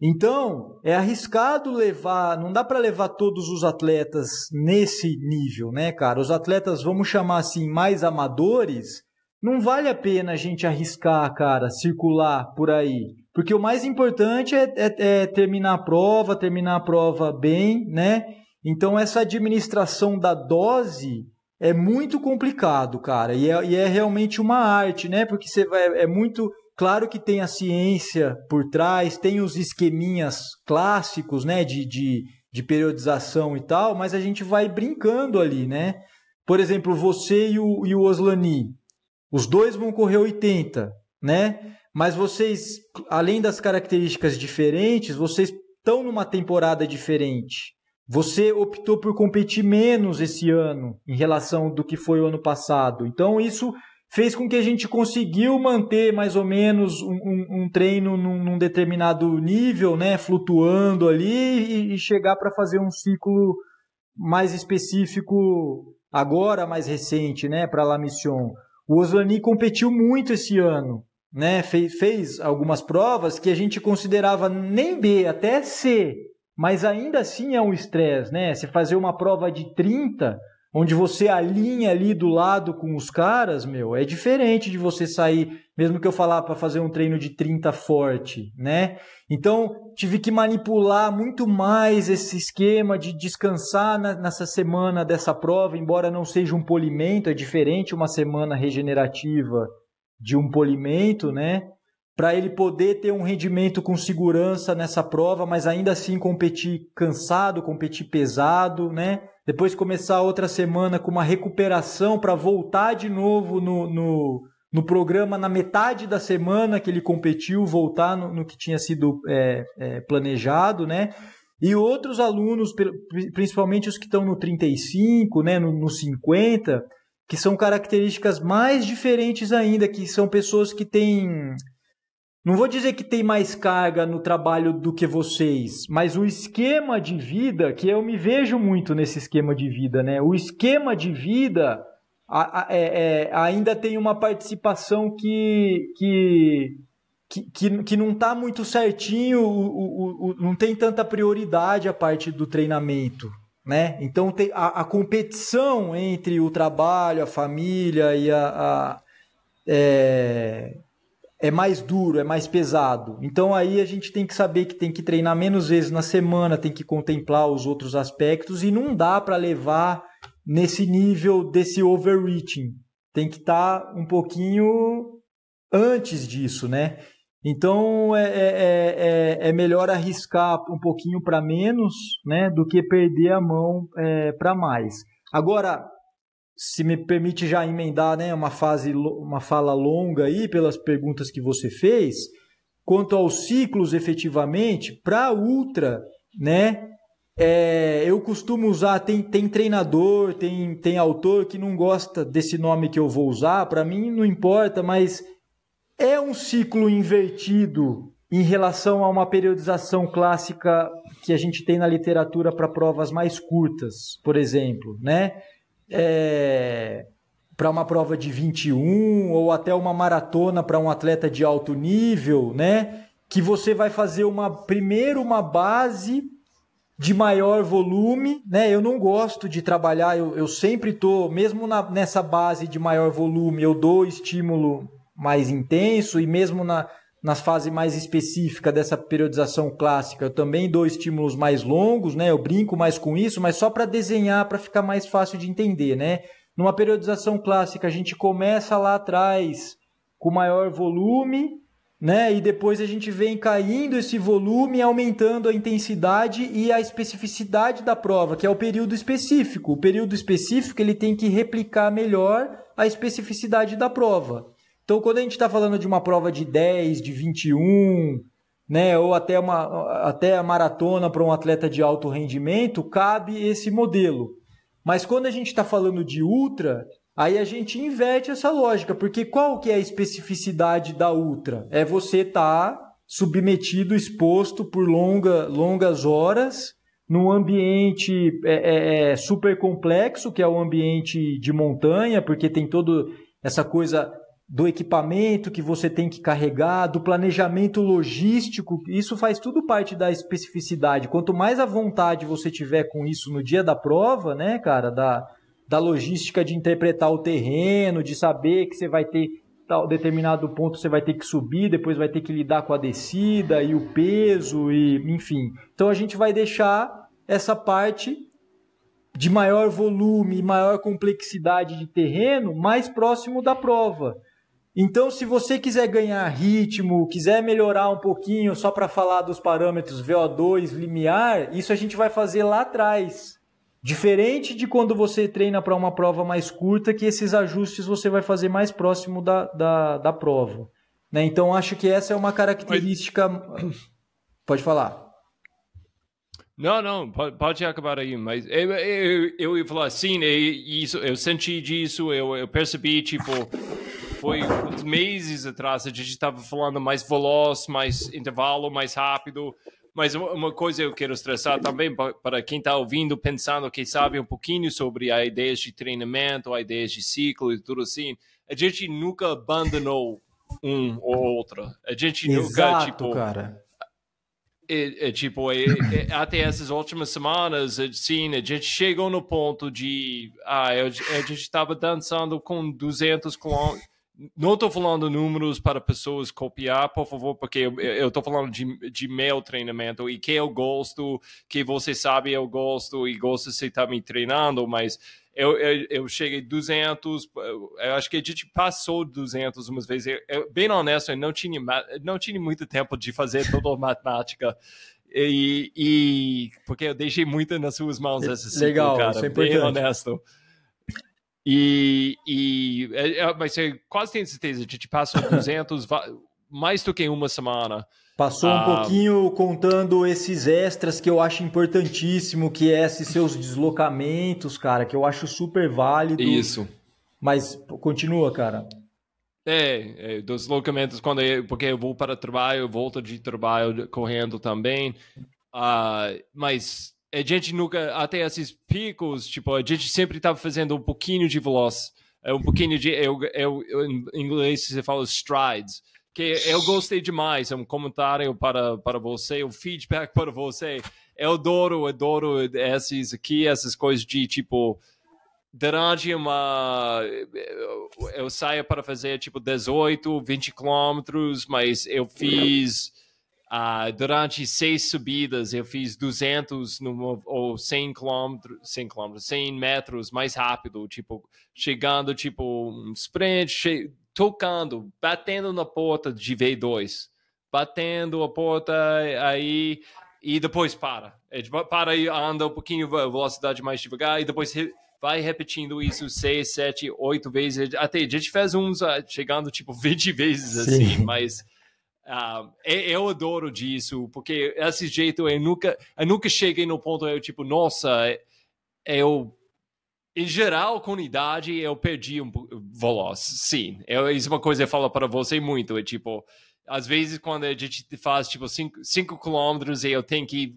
Então, é arriscado levar, não dá para levar todos os atletas nesse nível, né, cara? Os atletas, vamos chamar assim, mais amadores, não vale a pena a gente arriscar, cara, circular por aí. Porque o mais importante é, é, é terminar a prova, terminar a prova bem, né? Então, essa administração da dose é muito complicado, cara. E é, e é realmente uma arte, né? Porque você vai, é muito Claro que tem a ciência por trás, tem os esqueminhas clássicos, né, de, de, de periodização e tal, mas a gente vai brincando ali, né? Por exemplo, você e o, e o Oslani, os dois vão correr 80, né? Mas vocês, além das características diferentes, vocês estão numa temporada diferente. Você optou por competir menos esse ano em relação do que foi o ano passado. Então, isso fez com que a gente conseguiu manter mais ou menos um, um, um treino num, num, determinado nível, né, flutuando ali e, e chegar para fazer um ciclo mais específico agora, mais recente, né, para La Mission. O Oslani competiu muito esse ano, né, fez, fez algumas provas que a gente considerava nem B, até C, mas ainda assim é um estresse, né? Você fazer uma prova de 30 onde você alinha ali do lado com os caras, meu, é diferente de você sair, mesmo que eu falar para fazer um treino de 30 forte, né? Então, tive que manipular muito mais esse esquema de descansar na, nessa semana dessa prova, embora não seja um polimento, é diferente uma semana regenerativa de um polimento, né? para ele poder ter um rendimento com segurança nessa prova, mas ainda assim competir cansado, competir pesado, né? Depois começar outra semana com uma recuperação para voltar de novo no, no, no, programa na metade da semana que ele competiu, voltar no, no que tinha sido é, é, planejado, né? E outros alunos, principalmente os que estão no 35, né, no, no 50, que são características mais diferentes ainda, que são pessoas que têm não vou dizer que tem mais carga no trabalho do que vocês, mas o esquema de vida, que eu me vejo muito nesse esquema de vida, né? O esquema de vida a, a, é, é, ainda tem uma participação que, que, que, que não está muito certinho, o, o, o, não tem tanta prioridade a parte do treinamento. Né? Então tem a, a competição entre o trabalho, a família e a, a é, é mais duro, é mais pesado. Então aí a gente tem que saber que tem que treinar menos vezes na semana, tem que contemplar os outros aspectos e não dá para levar nesse nível desse overreaching. Tem que estar tá um pouquinho antes disso, né? Então é, é, é, é melhor arriscar um pouquinho para menos, né, do que perder a mão é, para mais. Agora, se me permite já emendar né, uma, fase, uma fala longa aí pelas perguntas que você fez, quanto aos ciclos efetivamente, para ultra, né, é, eu costumo usar, tem, tem treinador, tem, tem autor que não gosta desse nome que eu vou usar, para mim não importa, mas é um ciclo invertido em relação a uma periodização clássica que a gente tem na literatura para provas mais curtas, por exemplo, né? é, para uma prova de 21 ou até uma maratona para um atleta de alto nível, né? Que você vai fazer uma primeiro uma base de maior volume, né? Eu não gosto de trabalhar, eu, eu sempre tô, mesmo na, nessa base de maior volume, eu dou estímulo mais intenso e mesmo na, nas fases mais específicas dessa periodização clássica, eu também dou estímulos mais longos, né? Eu brinco mais com isso, mas só para desenhar, para ficar mais fácil de entender, né? Numa periodização clássica, a gente começa lá atrás com maior volume, né? E depois a gente vem caindo esse volume, aumentando a intensidade e a especificidade da prova, que é o período específico. O período específico ele tem que replicar melhor a especificidade da prova. Então, quando a gente está falando de uma prova de 10, de 21, né, ou até, uma, até a maratona para um atleta de alto rendimento, cabe esse modelo. Mas quando a gente está falando de ultra, aí a gente inverte essa lógica, porque qual que é a especificidade da ultra? É você estar tá submetido, exposto por longa, longas horas num ambiente é, é, é, super complexo, que é o ambiente de montanha, porque tem todo essa coisa do equipamento que você tem que carregar, do planejamento logístico, isso faz tudo parte da especificidade. Quanto mais à vontade você tiver com isso no dia da prova, né, cara, da, da logística de interpretar o terreno, de saber que você vai ter tal determinado ponto você vai ter que subir, depois vai ter que lidar com a descida e o peso e enfim. Então a gente vai deixar essa parte de maior volume, maior complexidade de terreno mais próximo da prova. Então, se você quiser ganhar ritmo, quiser melhorar um pouquinho só para falar dos parâmetros VO2, limiar, isso a gente vai fazer lá atrás. Diferente de quando você treina para uma prova mais curta, que esses ajustes você vai fazer mais próximo da, da, da prova. Né? Então, acho que essa é uma característica. Pode falar. Não, não, pode, pode acabar aí, mas eu, eu, eu ia falar assim, eu, isso, eu senti disso, eu, eu percebi, tipo, foi uns meses atrás, a gente estava falando mais veloz, mais intervalo, mais rápido. Mas uma coisa eu quero estressar também para quem está ouvindo, pensando que sabe um pouquinho sobre a ideias de treinamento, a ideias de ciclo e tudo assim. A gente nunca abandonou um ou outro. A gente Exato, nunca, tipo... cara. É, é, tipo, é, é, até essas últimas semanas, assim, a gente chegou no ponto de. Ah, a gente estava dançando com 200 quilômetros não estou falando números para pessoas copiar, por favor, porque eu estou falando de, de meu treinamento e que eu gosto, que você sabe eu gosto e gosto de estar me treinando, mas eu, eu, eu cheguei 200, eu acho que a gente passou 200 umas vezes. Eu, eu, bem honesto, eu não tinha, não tinha muito tempo de fazer toda a *laughs* matemática. E, e, porque eu deixei muito nas suas mãos ciclo, Legal, cara, isso é bem honesto. E, e é, é, mas eu quase tenho certeza, a gente passou *laughs* 200, va- mais do que uma semana. Passou um Ah. pouquinho contando esses extras que eu acho importantíssimo, que é esses seus deslocamentos, cara, que eu acho super válido. Isso. Mas continua, cara. É, é, deslocamentos, quando eu, porque eu vou para trabalho, eu volto de trabalho correndo também. Ah, mas a gente nunca, até esses picos, tipo, a gente sempre estava fazendo um pouquinho de veloz. É um pouquinho de. Eu, eu, em inglês você fala strides. Que eu gostei demais. É um comentário para, para você, um feedback para você. Eu adoro, adoro esses aqui, essas coisas de tipo durante uma eu saio para fazer tipo 18, 20 quilômetros, mas eu fiz ah, durante seis subidas, eu fiz 200 numa, ou 100 quilômetros, 100 quilômetros, 100 metros mais rápido, tipo chegando tipo um sprint, che- tocando, batendo na porta de V2, batendo a porta aí e depois para. É, tipo, para e anda um pouquinho velocidade mais devagar e depois re- vai repetindo isso seis, sete, oito vezes. Até a gente fez uns ah, chegando tipo *laughs* 20 vezes Sim. assim, mas ah, eu, adoro disso, porque esse jeito eu nunca, eu nunca cheguei no ponto eu tipo, nossa, eu em geral, com idade, eu perdi um veloz. Sim, eu, isso é uma coisa que eu falo para você muito. É tipo, às vezes quando a gente faz tipo 5 quilômetros e eu tenho que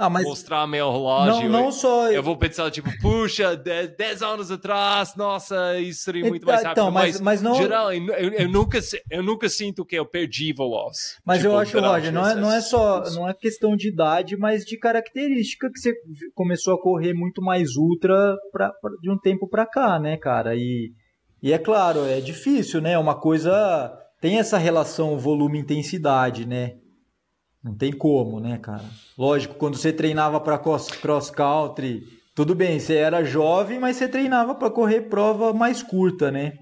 Ah, mas mostrar meu relógio, não, não só. eu vou pensar tipo, puxa, 10 anos atrás, nossa, isso seria muito Então, mais rápido. mas- mas não- geral, eu, eu- nunca, eu nunca sinto que eu perdi veloz. Mas Tipo, eu acho, Roger, não é, não é só, não é questão de idade, mas de característica que você começou a correr muito mais ultra pra, pra- de um tempo pra cá, né, cara? E, e é claro, é difícil, né? Uma coisa tem essa relação volume-intensidade, né? Não tem como, né, cara? Lógico, quando você treinava para cross, country, tudo bem, você era jovem, mas você treinava para correr prova mais curta, né?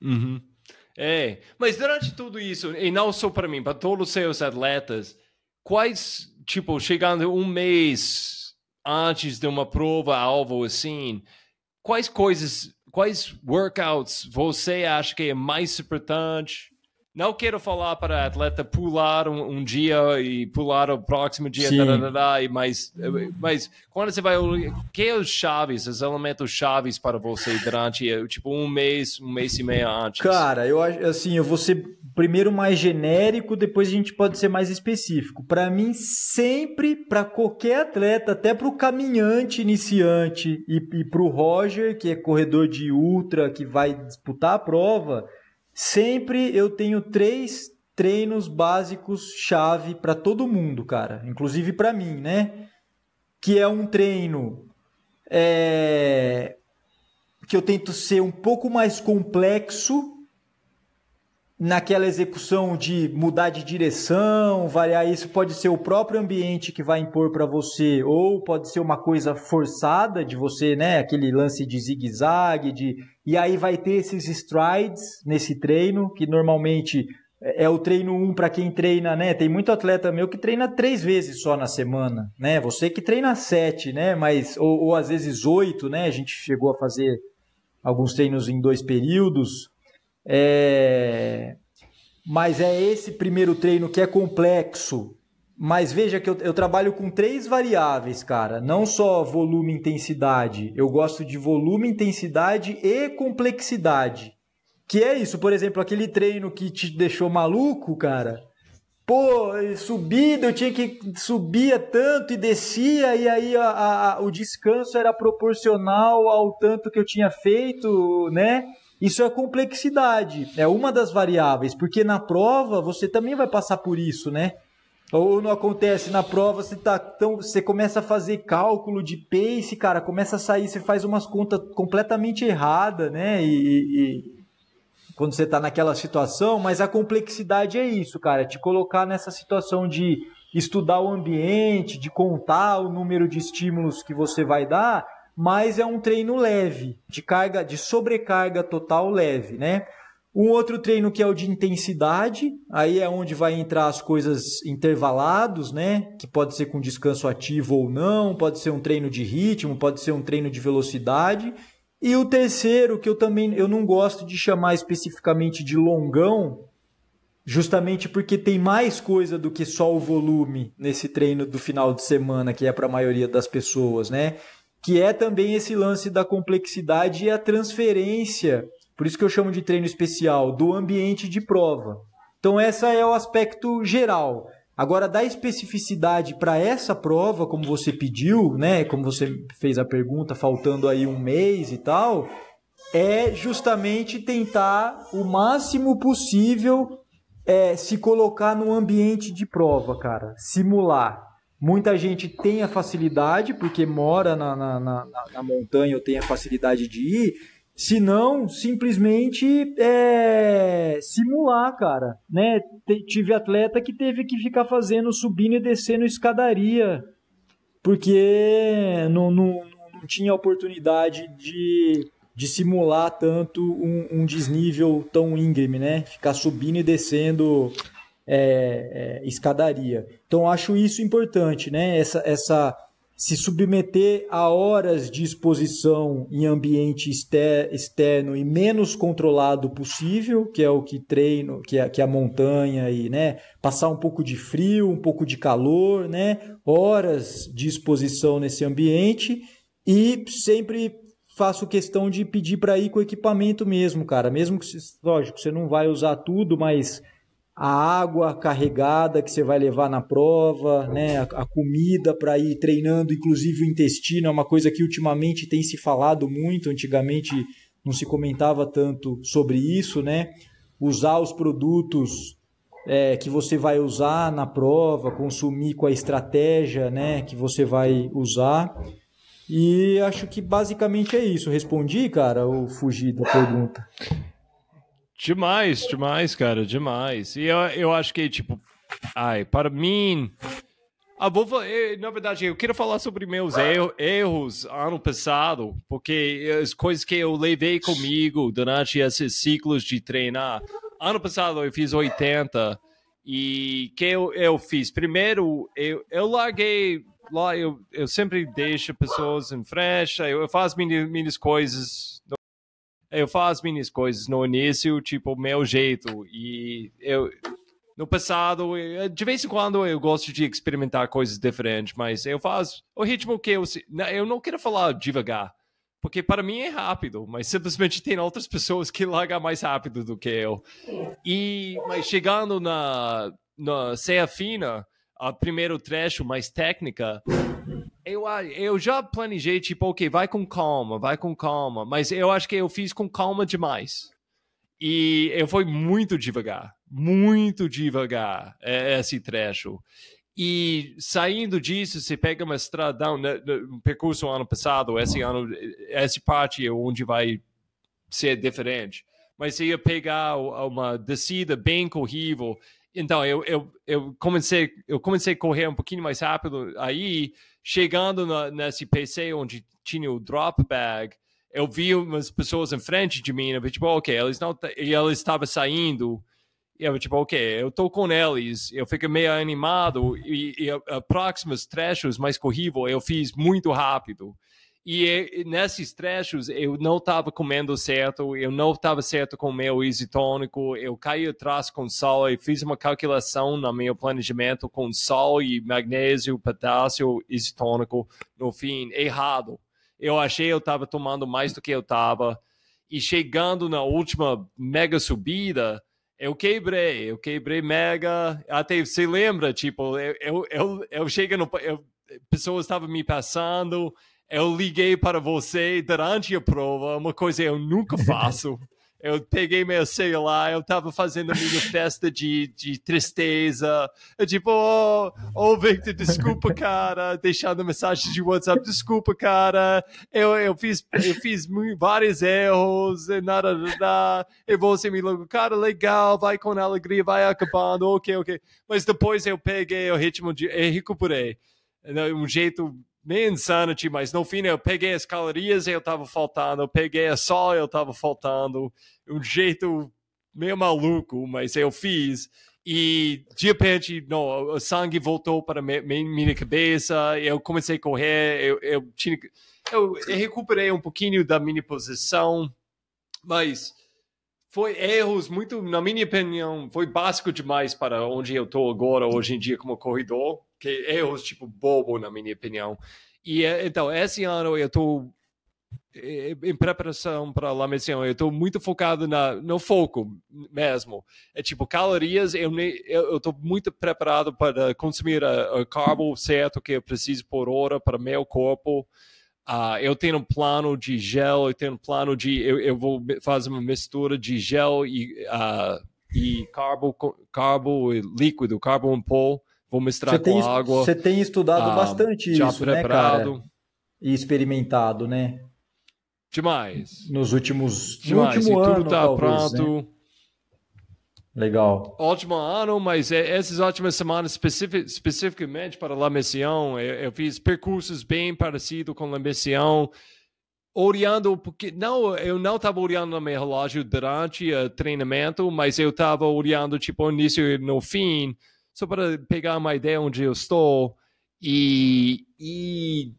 Uhum. É, mas durante tudo isso, e não só para mim, para todos os seus atletas, quais, tipo, chegando um mês antes de uma prova, algo assim, quais coisas, quais workouts você acha que é mais importante? Não quero falar para atleta pular um, um dia e pular o próximo dia, tarará, e mas, mas quando você vai que é os chaves, os elementos chaves para você durante, tipo, um mês, um mês e meio antes? Cara, eu acho assim, eu vou ser primeiro mais genérico, depois a gente pode ser mais específico. Para mim, sempre, para qualquer atleta, até para o caminhante iniciante e, e para o Roger, que é corredor de ultra, que vai disputar a prova, sempre eu tenho três treinos básicos chave para todo mundo, cara, inclusive para mim, né? Que é um treino é, que eu tento ser um pouco mais complexo naquela execução de mudar de direção, variar isso pode ser o próprio ambiente que vai impor para você ou pode ser uma coisa forçada de você, né, aquele lance de zigue-zague, de e aí vai ter esses strides nesse treino que normalmente é o treino 1 para quem treina, né? Tem muito atleta meu que treina três vezes só na semana, né? Você que treina sete, né? Mas ou, ou às vezes oito, né? A gente chegou a fazer alguns treinos em dois períodos. É... Mas é esse primeiro treino que é complexo. Mas veja que eu, eu trabalho com três variáveis, cara. Não só volume e intensidade. Eu gosto de volume, intensidade e complexidade. Que é isso, por exemplo, aquele treino que te deixou maluco, cara. Pô, subida, eu tinha que subia tanto e descia, e aí a, a, o descanso era proporcional ao tanto que eu tinha feito, né? Isso é complexidade, é uma das variáveis, porque na prova você também vai passar por isso, né? Ou não acontece na prova, você tá tão, você começa a fazer cálculo de pace, cara, começa a sair, você faz umas contas completamente erradas, né? E, e quando você tá naquela situação, mas a complexidade é isso, cara, te colocar nessa situação de estudar o ambiente, de contar o número de estímulos que você vai dar, mas é um treino leve, de carga, de sobrecarga total leve, né? Um outro treino que é o de intensidade, aí é onde vai entrar as coisas intervalados, né? Que pode ser com descanso ativo ou não, pode ser um treino de ritmo, pode ser um treino de velocidade. E o terceiro, que eu também eu não gosto de chamar especificamente de longão, justamente porque tem mais coisa do que só o volume nesse treino do final de semana, que é para a maioria das pessoas, né? Que é também esse lance da complexidade e a transferência, por isso que eu chamo de treino especial, do ambiente de prova. Então, esse é o aspecto geral. Agora, da especificidade para essa prova, como você pediu, né, como você fez a pergunta, faltando aí um mês e tal, é justamente tentar o máximo possível é, se colocar no ambiente de prova, cara, simular. Muita gente tem a facilidade, porque mora na, na, na, na montanha ou tem a facilidade de ir, se não, simplesmente é, simular, cara. Né? Tive atleta que teve que ficar fazendo, subindo e descendo escadaria, porque não, não, não tinha oportunidade de, de simular tanto um, um desnível tão íngreme, né? Ficar subindo e descendo é, é, escadaria. Então acho isso importante, né? Essa, essa se submeter a horas de exposição em ambiente externo e menos controlado possível, que é o que treino, que é, que é a montanha e, né, passar um pouco de frio, um pouco de calor, né, horas de exposição nesse ambiente e sempre faço questão de pedir para ir com equipamento mesmo, cara, mesmo que, lógico, você não vai usar tudo, mas a água carregada que você vai levar na prova, né? a, comida para ir treinando, inclusive o intestino, é uma coisa que ultimamente tem se falado muito, antigamente não se comentava tanto sobre isso, né? Usar os produtos é, que você vai usar na prova, consumir com a estratégia né, que você vai usar. E acho que basicamente é isso. Respondi, cara, ou fugi da pergunta? Demais, demais, cara, demais. E eu, eu acho que, tipo, ai, para mim. Ah, vou, na verdade, eu quero falar sobre meus erros, erros ano passado, porque as coisas que eu levei comigo durante esses ciclos de treinar. Ano passado eu fiz 80 e que eu, eu fiz? Primeiro, eu, eu larguei lá, eu, eu sempre deixo pessoas em frente, eu, eu faço minhas, minhas coisas eu faço minhas coisas no início, tipo, meu jeito. E eu, no passado, de vez em quando eu gosto de experimentar coisas diferentes, mas eu faço o ritmo que eu. Eu não quero falar devagar, porque para mim é rápido, mas simplesmente tem outras pessoas que largam mais rápido do que eu. E, mas chegando na, na Ceia Fina, a primeiro trecho mais técnica, eu, eu já planejei, tipo, ok, vai com calma, vai com calma, mas eu acho que eu fiz com calma demais. E eu fui muito devagar, muito devagar é, esse trecho. E saindo disso, você pega uma estradão, né, um percurso ano passado, esse ano, essa parte é onde vai ser diferente. Mas você ia pegar uma descida bem corrível então eu, eu, eu comecei eu comecei a correr um pouquinho mais rápido. Aí chegando na, nesse PC onde tinha o drop bag eu vi umas pessoas em frente de mim eu vi, tipo ok eles não e eles estavam saindo. E eu tipo ok eu tô com eles. Eu fico meio animado e, e próximos trechos mais corrível eu fiz muito rápido e, nesses trechos eu não estava comendo certo, eu não estava certo com o meu isotônico, eu caí atrás com sal e fiz uma calculação no meu planejamento com sal e magnésio, potássio, isotônico, no fim, errado. Eu achei eu estava tomando mais do que eu estava. E chegando na última mega subida, eu quebrei, eu quebrei mega. Até você lembra, tipo, eu, eu, eu, eu chego no. Eu, pessoas estavam me passando, eu liguei para você durante a prova, uma coisa que eu nunca *laughs* faço. Eu peguei meu celular, eu estava fazendo a minha *laughs* festa de, de tristeza. Eu, tipo, ô, oh, oh, Victor, desculpa, cara. Deixando mensagem de WhatsApp, desculpa, cara. Eu, eu fiz, eu fiz vários erros, nada, nada. E você me ligou, cara, legal, vai com alegria, vai acabando, ok, ok. Mas depois eu peguei o ritmo de. Eu recuperei. Um jeito meio insanity, mas no fim eu peguei as calorias e eu tava faltando, eu peguei a sol e eu tava faltando, um jeito meio maluco, mas eu fiz. E de repente, não, o sangue voltou para minha, cabeça, eu comecei a correr, eu, eu, tinha, eu recuperei um pouquinho da minha posição, mas foi erros muito, na minha opinião, foi básico demais para onde eu estou agora, hoje em dia, como corredor, que erros tipo bobo, na minha opinião. E então, esse ano eu estou em preparação para a missão, eu estou muito focado na, no foco mesmo. É tipo, calorias, eu estou muito preparado para consumir o carbo certo que eu preciso por hora para meu corpo. Uh, eu tenho um plano de gel, eu tenho um plano de. Eu, eu vou fazer uma mistura de gel e, uh, e carbo, carbo líquido, carbo em pó. Vou misturar com água. Você tem estudado uh, bastante isso, preparado. né, cara? E experimentado, né? Demais. Nos últimos. Demais. No último e ano, tudo tá talvez, pronto. Né? Legal. Ótimo ano, mas é, essas últimas semanas, especific, especificamente para a missão, eu, eu, fiz percursos bem parecidos com a missão, olhando, porque não, eu não estava olhando no meu relógio durante o treinamento, mas eu estava olhando tipo no início e no fim, só para pegar uma ideia onde eu estou e, e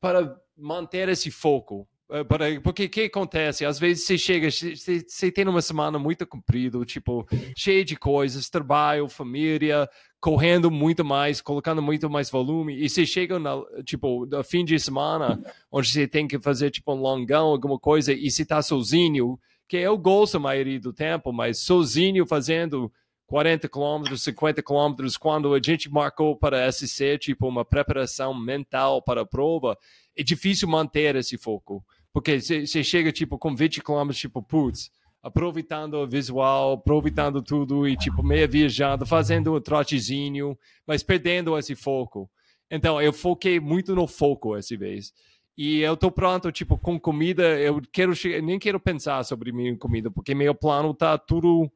para manter esse foco. Eh, porque o que acontece? Às vezes você chega, você, você tem uma semana muito comprida, tipo, cheia de coisas, trabalho, família, correndo muito mais, colocando muito mais volume, e você chega, na, tipo, no fim de semana, onde você tem que fazer, tipo, um longão, alguma coisa, e você está sozinho, que eu gosto a maioria do tempo, mas sozinho fazendo 40 quilômetros, 50 quilômetros, quando a gente marcou para SC, tipo, uma preparação mental para a prova, é difícil manter esse foco. Porque você chega, tipo, com 20 quilômetros, tipo, putz, aproveitando o visual, aproveitando tudo e, tipo, meio viajando, fazendo um trotezinho, mas perdendo esse foco. Então, eu foquei muito no foco essa vez. E eu tô pronto, tipo, com comida, eu quero nem quero pensar sobre minha comida, porque meu plano tá tudo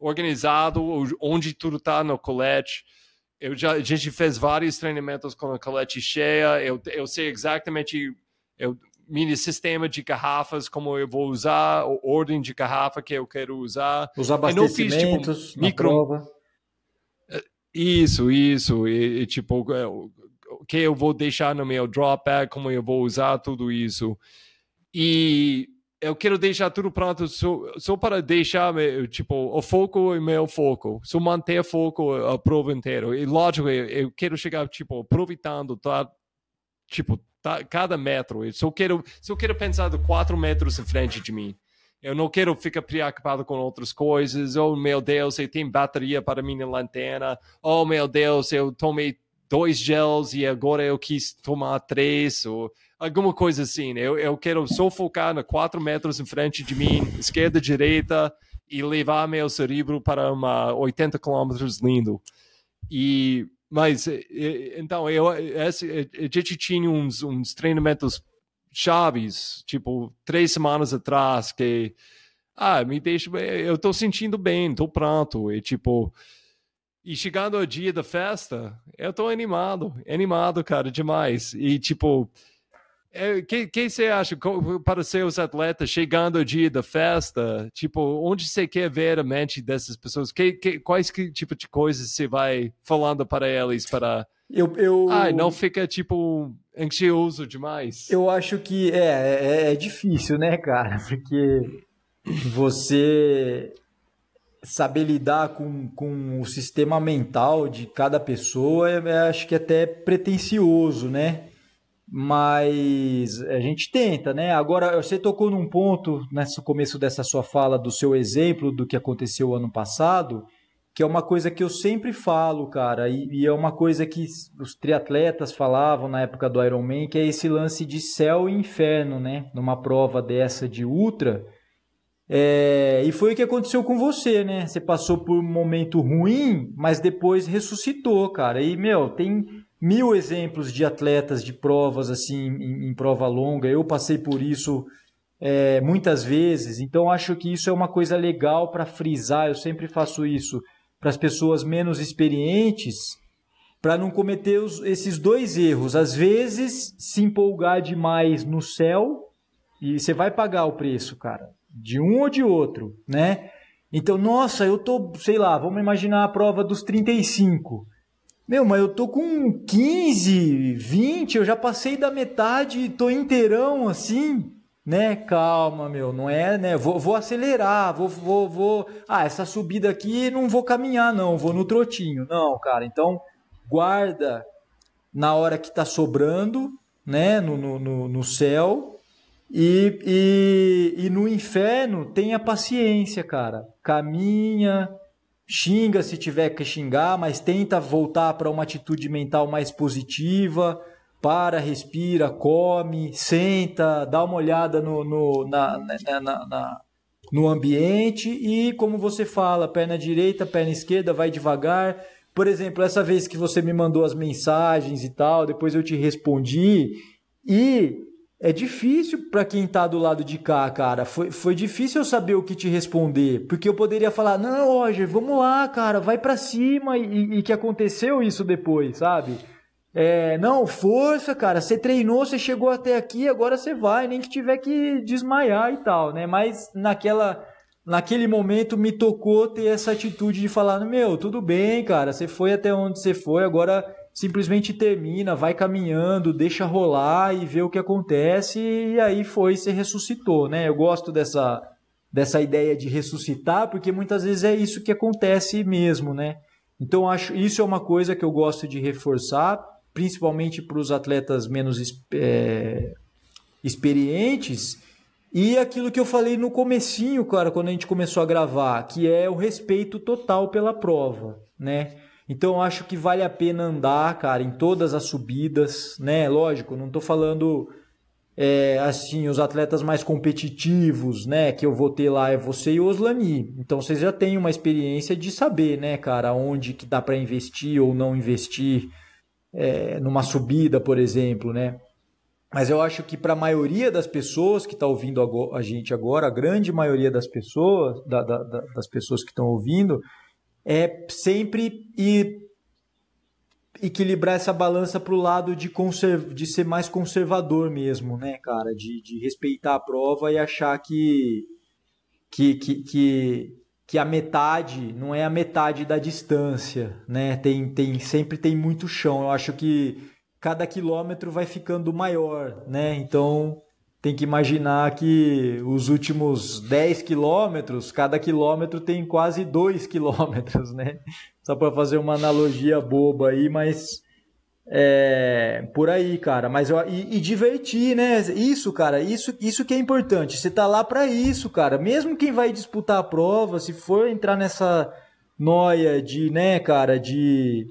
organizado, onde tudo tá no colete. Eu já, a gente fez vários treinamentos com a colete cheia, eu, eu sei exatamente, eu mini sistema de garrafas, como eu vou usar, a ordem de garrafa que eu quero usar. Os abastecimentos fiz, tipo, micro... prova. É, isso, isso. E, e, tipo, é, o que eu vou deixar no meu drop bag, como eu vou usar tudo isso. E eu quero deixar tudo pronto só, só para deixar, tipo, o foco é meu foco. Só manter foco a prova inteira. E lógico, eu quero chegar, tipo, aproveitando, tá? Tipo, tá, cada metro. Eu só quero, só quero pensar de quatro metros em frente de mim. Eu não quero ficar preocupado com outras coisas. Oh, meu Deus, eu tenho bateria para minha lanterna. Oh, meu Deus, eu tomei dois gels e agora eu quis tomar três. Ou alguma coisa assim. Eu, eu quero só focar na quatro metros em frente de mim, esquerda, direita, e levar meu cérebro para uma 80 quilômetros lindo. E mas, então, eu, esse, a gente tinha uns, uns treinamentos chaves, tipo, três semanas atrás, que, ah, me deixa, eu tô sentindo bem, tô pronto, e tipo, e chegando ao dia da festa, eu tô animado, animado, cara, demais, e tipo, é, que, que você acha para seus atletas chegando o dia da festa? Tipo, onde você quer ver a mente dessas pessoas? Que, que, quais que tipo de coisas você vai falando para eles para eu, eu... Ai, não fica tipo ansioso demais? Eu acho que é, é, é difícil, né, cara? *laughs* Porque você saber lidar com, com o sistema mental de cada pessoa, é, é, acho que é até pretencioso, né? Mas a gente tenta, né? Agora, você tocou num ponto nesse começo dessa sua fala do seu exemplo do que aconteceu ano passado, que é uma coisa que eu sempre falo, cara, e, e é uma coisa que os triatletas falavam na época do Ironman, que é esse lance de céu e inferno, né? Numa prova dessa de ultra. É, e foi o que aconteceu com você, né? Você passou por um momento ruim, mas depois ressuscitou, cara. E, meu, tem mil exemplos de atletas de provas assim em, em prova longa. Eu passei por isso é, muitas vezes, então acho que isso é uma coisa legal para frisar. Eu sempre faço isso para as pessoas menos experientes. para não cometer os, esses dois erros. Às vezes, se empolgar demais no céu e você vai pagar o preço, cara, de um ou de outro, né? Então, nossa, eu tô, sei lá, vamos imaginar a prova dos 35. Meu, mas eu tô com 15, 20, eu já passei da metade, tô inteirão assim, né? Calma, meu, não é, né? Vou, vou acelerar, vou, vou, vou. Ah, essa subida aqui não vou caminhar, não, vou no trotinho. Não, cara, então guarda na hora que está sobrando, né, no, no, no céu, e, e, e no inferno tenha paciência, cara. Caminha, xinga se tiver que xingar, mas tenta voltar para uma atitude mental mais positiva. Para, respira, come, senta, dá uma olhada no, no, na, na, na, na no ambiente e, como você fala, perna direita, perna esquerda, vai devagar por exemplo, essa vez que você me mandou as mensagens e tal, depois eu te respondi. E é difícil para quem tá do lado de cá, cara. Foi, foi difícil eu saber o que te responder. Porque eu poderia falar, não, Roger, vamos lá, cara, vai para cima. E, e, que aconteceu isso depois, sabe? É, não, força, cara. Você treinou, você chegou até aqui, agora você vai, nem que tiver que desmaiar e tal, né? Mas naquela naquele momento me tocou ter essa atitude de falar: Meu, tudo bem, cara, você foi até onde você foi, agora simplesmente termina, vai caminhando, deixa rolar e vê o que acontece. E aí foi, você ressuscitou, né? Eu gosto dessa, dessa ideia de ressuscitar, porque muitas vezes é isso que acontece mesmo, né? Então, acho isso é uma coisa que eu gosto de reforçar, principalmente para os atletas menos é, experientes e aquilo que eu falei no comecinho, cara, quando a gente começou a gravar, que é o respeito total pela prova, né? Então eu acho que vale a pena andar, cara, em todas as subidas, né? Lógico, não tô falando é, assim, os atletas mais competitivos, né? Que eu vou ter lá é você e o Oslani. Então vocês já têm uma experiência de saber, né, cara, onde que dá para investir ou não investir é, numa subida, por exemplo, né? Mas eu acho que para a maioria das pessoas que está ouvindo a gente agora, a grande maioria das pessoas, da, da, das pessoas que estão ouvindo, é sempre ir equilibrar essa balança para o lado de, de ser mais conservador mesmo, né, cara? De, de respeitar a prova e achar que, que, que, que, que a metade não é a metade da distância, né? Tem, tem, sempre tem muito chão. Eu acho que cada quilômetro vai ficando maior, né? Então tem que imaginar que os últimos 10 quilômetros, cada quilômetro tem quase 2 *laughs* quilômetros, né? Só para fazer uma analogia boba aí, mas é, por aí, cara. Mas eu, e, e, divertir, né? Isso, cara, isso, isso que é importante. Você tá lá para isso, cara. Mesmo quem vai disputar a prova, se for entrar nessa noia de, né, cara, de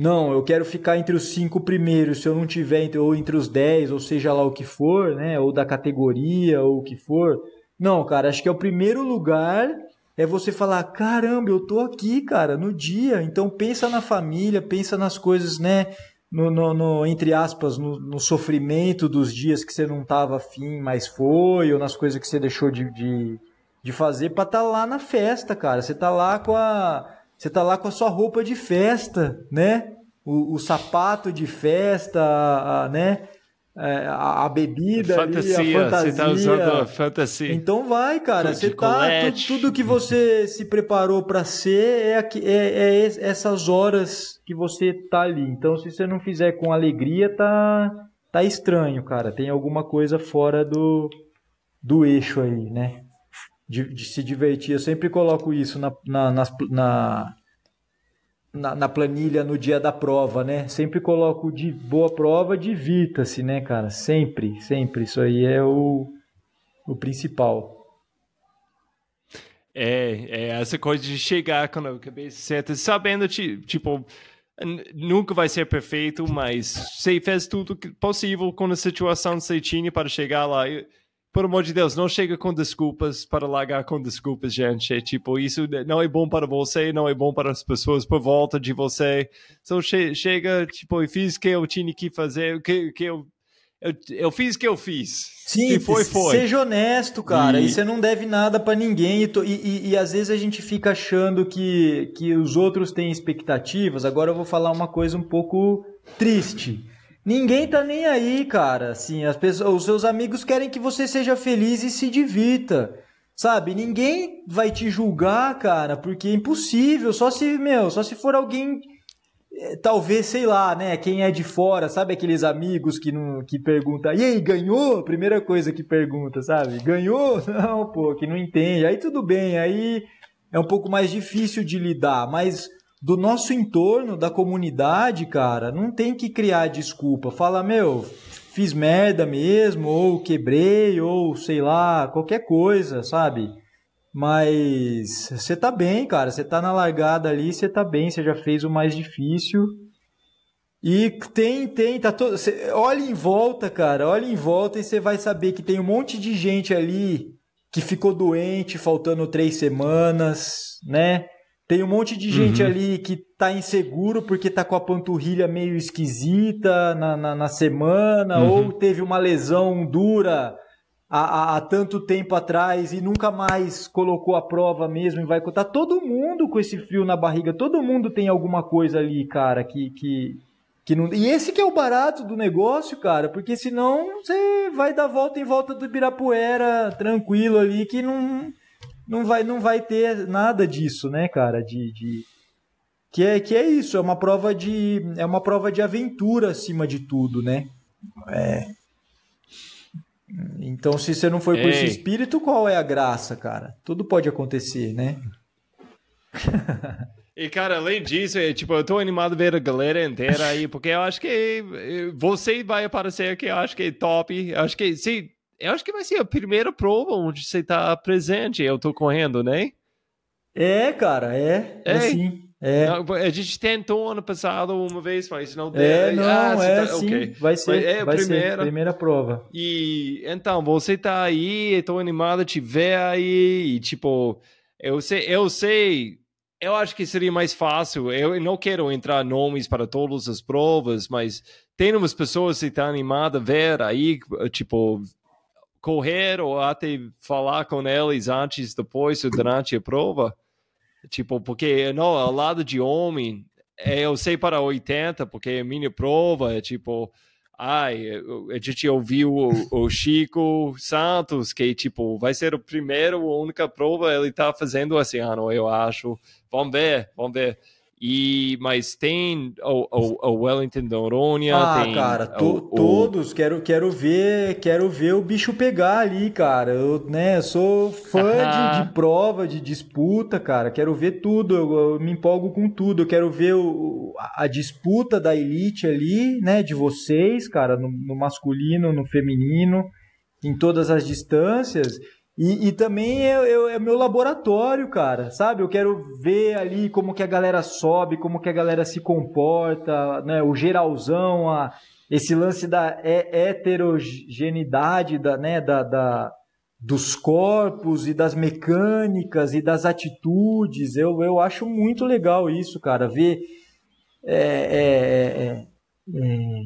não, eu quero ficar entre os cinco primeiros, se eu não tiver ou entre os dez, ou seja lá o que for, né? Ou da categoria, ou o que for. Não, cara, acho que é o primeiro lugar é você falar, caramba, eu tô aqui, cara, no dia. Então pensa na família, pensa nas coisas, né? No, no, no entre aspas, no, no, sofrimento dos dias que você não tava afim, mas foi, ou nas coisas que você deixou de, de, de fazer para estar tá lá na festa, cara. Você tá lá com a você tá lá com a sua roupa de festa, né? O, o sapato de festa, a, a né? É, a, a bebida, fantasia, ali, a fantasia. Você tá usando a fantasia. Então vai, cara. Você tá. Tudo, tudo, que você se preparou para ser é, é, é, essas horas que você tá ali. Então, se você não fizer com alegria, tá, tá estranho, cara. Tem alguma coisa fora do, do eixo aí, né? De, de, se divertir. Eu sempre coloco isso na, na, na, na, na, planilha no dia da prova, né? Sempre coloco de boa prova, divirta-se, né, cara? Sempre, sempre. Isso aí é o, o principal. É, é essa coisa de chegar com a cabeça certa, sabendo, tipo, nunca vai ser perfeito, mas você fez tudo possível com a situação que você tinha para chegar lá. Eu, por amor de Deus, não chega com desculpas para largar com desculpas, gente. É, tipo, isso não é bom para você, não é bom para as pessoas por volta de você. Então che chega, tipo, eu fiz o que eu tinha que fazer, que, que eu eu, eu fiz o que eu fiz. Sim, foi, foi. seja honesto, cara. E- E, você não deve nada pra ninguém. E, to- e- e- e às vezes a gente fica achando que, que os outros têm expectativas. Agora eu vou falar uma coisa um pouco triste. Ninguém tá nem aí, cara. Assim, as pessoas, os seus amigos querem que você seja feliz e se divirta. Sabe? Ninguém vai te julgar, cara, porque é impossível. Só se, meu, só se for alguém é, talvez, sei lá, né? Quem é de fora, sabe aqueles amigos que não que pergunta, e aí, ganhou? Primeira coisa que pergunta, sabe? Ganhou? *laughs* Não, pô, que não entende. Aí tudo bem, aí é um pouco mais difícil de lidar, mas do nosso entorno, da comunidade, cara, não tem que criar desculpa. Fala, meu, fiz merda mesmo, ou quebrei, ou sei lá, qualquer coisa, sabe? Mas você tá bem, cara. Você tá na largada ali, você tá bem, você já fez o mais difícil. E tem, tem, tá todo. cê- olha em volta, cara. Olha em volta e você vai saber que tem um monte de gente ali que ficou doente, faltando três semanas, né? Tem um monte de gente Uhum. ali que tá inseguro porque tá com a panturrilha meio esquisita na, na, na semana, Uhum. ou teve uma lesão dura há, há- há tanto tempo atrás e nunca mais colocou a prova mesmo e vai contar. Todo mundo com esse frio na barriga, todo mundo tem alguma coisa ali, cara, que, que, que não. E esse que é o barato do negócio, cara, porque senão você vai dar volta em volta do Ibirapuera tranquilo ali que não, não, vai, não vai ter nada disso, né, cara? De. de... Que é, que é isso, é uma prova de é uma prova de aventura acima de tudo, né? É. Então, se você não for com esse Ei. espírito, qual é a graça, cara? Tudo pode acontecer, né? *laughs* E, cara, além disso, é, tipo, eu tô animado a ver a galera inteira aí, porque eu acho que eh, você vai aparecer aqui, eu acho que é top. Eu acho que, sim, eu acho que vai ser a primeira prova onde você tá presente. Eu tô correndo, né? É, cara, é. É Ei. sim. É, Não, A gente tentou ano passado uma vez, mas não deu. é não, Ah, é tá- sim. ok. Vai ser, Mas é a vai primeira. ser primeira prova. E então, você tá aí, tô animado te ver aí, e tipo, eu sei, eu sei, eu acho que seria mais fácil, eu não quero entrar nomes para todas as provas, mas tem umas pessoas que estão animadas a ver aí, tipo, correr ou até falar com eles antes, depois ou durante a prova. Tipo, porque não, ao lado de homem, é, eu sei para 80, porque a minha prova é tipo, ai, a gente ouviu o, o Chico Santos, que tipo, vai ser o primeiro, a única prova ele tá fazendo esse ano, eu acho. Vamos ver, vamos ver. E, mas tem o, o, o Wellington Noronha, Ah, tem cara, to- o- o- todos, quero, quero ver, quero ver o bicho pegar ali, cara. Eu, né, sou fã de, *laughs* de prova, de disputa, cara. Quero ver tudo, eu, eu me empolgo com tudo. Eu quero ver o, a, a disputa da elite ali, né, de vocês, cara, no, no masculino, no feminino, em todas as distâncias. E, e também é, é, é meu laboratório, cara, sabe? Eu quero ver ali como que a galera sobe, como que a galera se comporta, né? O geralzão, a, esse lance da he- heterogeneidade da, né? da, da, dos corpos e das mecânicas e das atitudes. Eu, eu acho muito legal isso, cara. Ver é, é, é, é,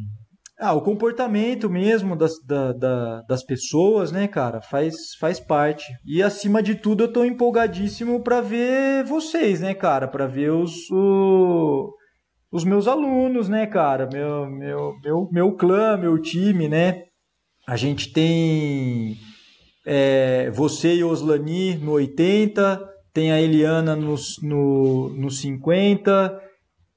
ah, o comportamento mesmo das, da, da- das pessoas, né, cara, faz, faz parte. E acima de tudo, eu tô empolgadíssimo pra ver vocês, né, cara, Pra ver os, o- os meus alunos, né, cara, meu, meu, meu, meu clã, meu time, né. A gente tem é, você e Oslani no 80, tem a Eliana nos, no, no 50,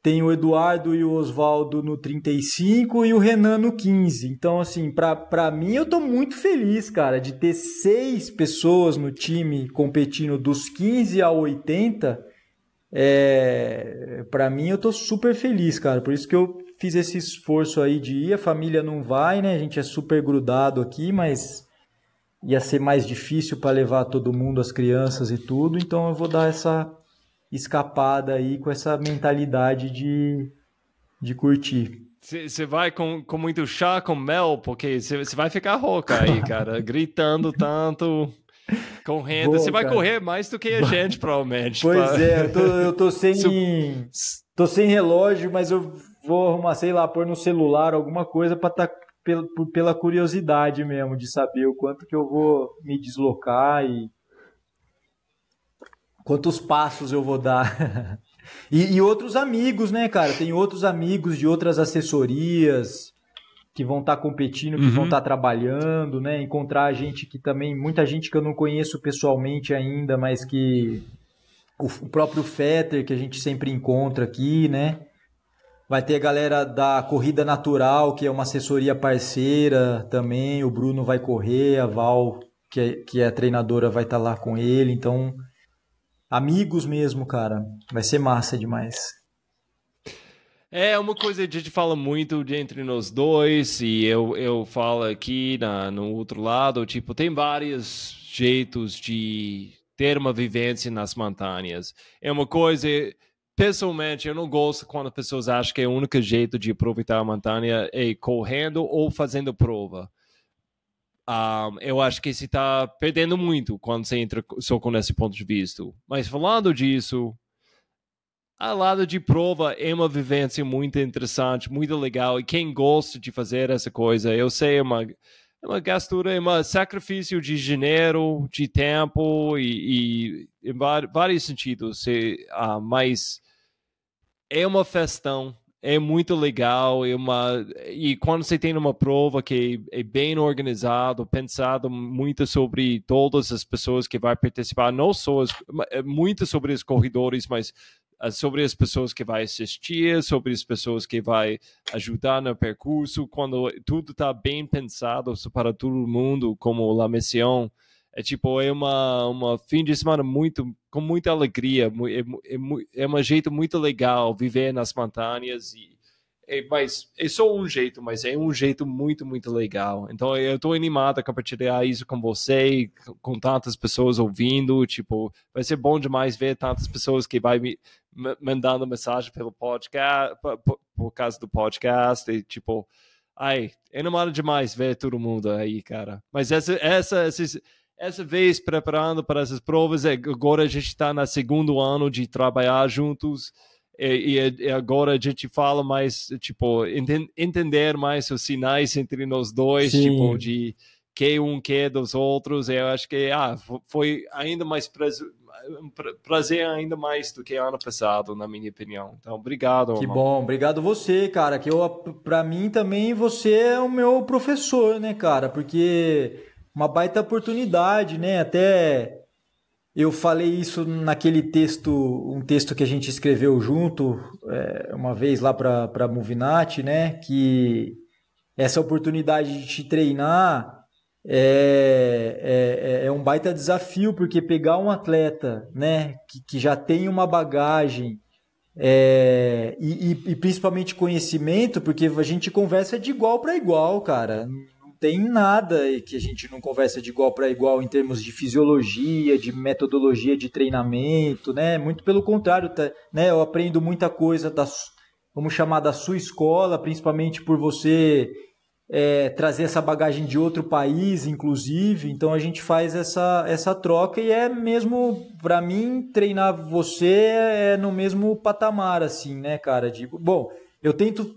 tem o Eduardo e o Oswaldo no 35 e o Renan no 15. Então, assim, pra mim eu tô muito feliz, cara, de ter seis pessoas no time competindo dos 15 a 80. É, para mim eu tô super feliz, cara. Por isso que eu fiz esse esforço aí de ir. A família não vai, né? A gente é super grudado aqui, mas ia ser mais difícil para levar todo mundo, as crianças e tudo. Então eu vou dar essa escapada aí com essa mentalidade de, de curtir. Você vai com, com muito chá com mel, porque você vai ficar rouca aí, *laughs* cara, gritando tanto, correndo. Você vai cara. correr mais do que a gente, provavelmente. Pois pra- é, eu tô, eu tô *laughs* sem. Tô sem relógio, mas eu vou arrumar, sei lá, pôr no celular alguma coisa pra tá pela, pela curiosidade mesmo de saber o quanto que eu vou me deslocar e quantos passos eu vou dar. *laughs* e, e, outros amigos, né, cara? Tem outros amigos de outras assessorias que vão estar tá competindo, que uhum. vão estar tá trabalhando, né? Encontrar gente que também, muita gente que eu não conheço pessoalmente ainda, mas que o, o próprio Fetter que a gente sempre encontra aqui, né? Vai ter a galera da Corrida Natural, que é uma assessoria parceira também. O Bruno vai correr, a Val, que é, que é a treinadora, vai estar tá lá com ele. Então, amigos mesmo, cara. Vai ser massa demais. É uma coisa que a gente fala muito de entre nós dois, e eu, eu falo aqui na, no outro lado, tipo, tem vários jeitos de ter uma vivência nas montanhas. É uma coisa, pessoalmente, eu não gosto quando as pessoas acham que é o único jeito de aproveitar a montanha é correndo ou fazendo prova. Um, eu acho que você está perdendo muito quando você entra só com esse ponto de vista. Mas falando disso, a lado de prova é uma vivência muito interessante, muito legal. E quem gosta de fazer essa coisa, eu sei, é uma, é uma gastura, é um sacrifício de dinheiro, de tempo e, e em vários sentidos. uh, mas é uma festão é muito legal e, uma, e quando você tem uma prova que é bem organizado, pensado muito sobre todas as pessoas que vai participar, não só as, é muito sobre os corredores, mas ah, sobre as pessoas que vai assistir, sobre as pessoas que vai ajudar no percurso, quando tudo está bem pensado para todo mundo, como a missão, é tipo, é uma, uma fim de semana muito, com muita alegria, é, é, é um jeito muito legal viver nas montanhas e é, mas é só um jeito, mas é um jeito muito, muito legal. Então eu estou animado a compartilhar isso com você, com tantas pessoas ouvindo. Tipo, vai ser bom demais ver tantas pessoas que vai me mandando mensagem pelo podcast, por, por causa do podcast. E, tipo, ai, é animado demais ver todo mundo aí, cara. Mas essa, essa essa vez preparando para essas provas, é, agora a gente está no segundo ano de trabalhar juntos e, e, agora a gente fala mais, tipo, ent entender mais os sinais entre nós dois, Sim. tipo, de que um que dos outros. Eu acho que ah, foi ainda mais prazer, prazer ainda mais do que ano passado, na minha opinião. Então, obrigado. Que bom, obrigado você, cara. Que eu, para mim também você é o meu professor, né, cara? Porque uma baita oportunidade, né? Até eu falei isso naquele texto, um texto que a gente escreveu junto é, uma vez lá para a Movinat, né? Que essa oportunidade de te treinar é, é, é, é um baita desafio, porque pegar um atleta né, que, que já tem uma bagagem é, e, e, e, principalmente conhecimento, porque a gente conversa de igual para igual, cara tem nada que a gente não conversa de igual para igual em termos de fisiologia, de metodologia de treinamento, né? Muito pelo contrário, tá, né? Eu aprendo muita coisa da, vamos chamar da sua escola, principalmente por você é, trazer essa bagagem de outro país, inclusive. Então a gente faz essa, essa troca e é mesmo, para mim, treinar você é no mesmo patamar, assim, né, cara? Tipo, bom, eu tento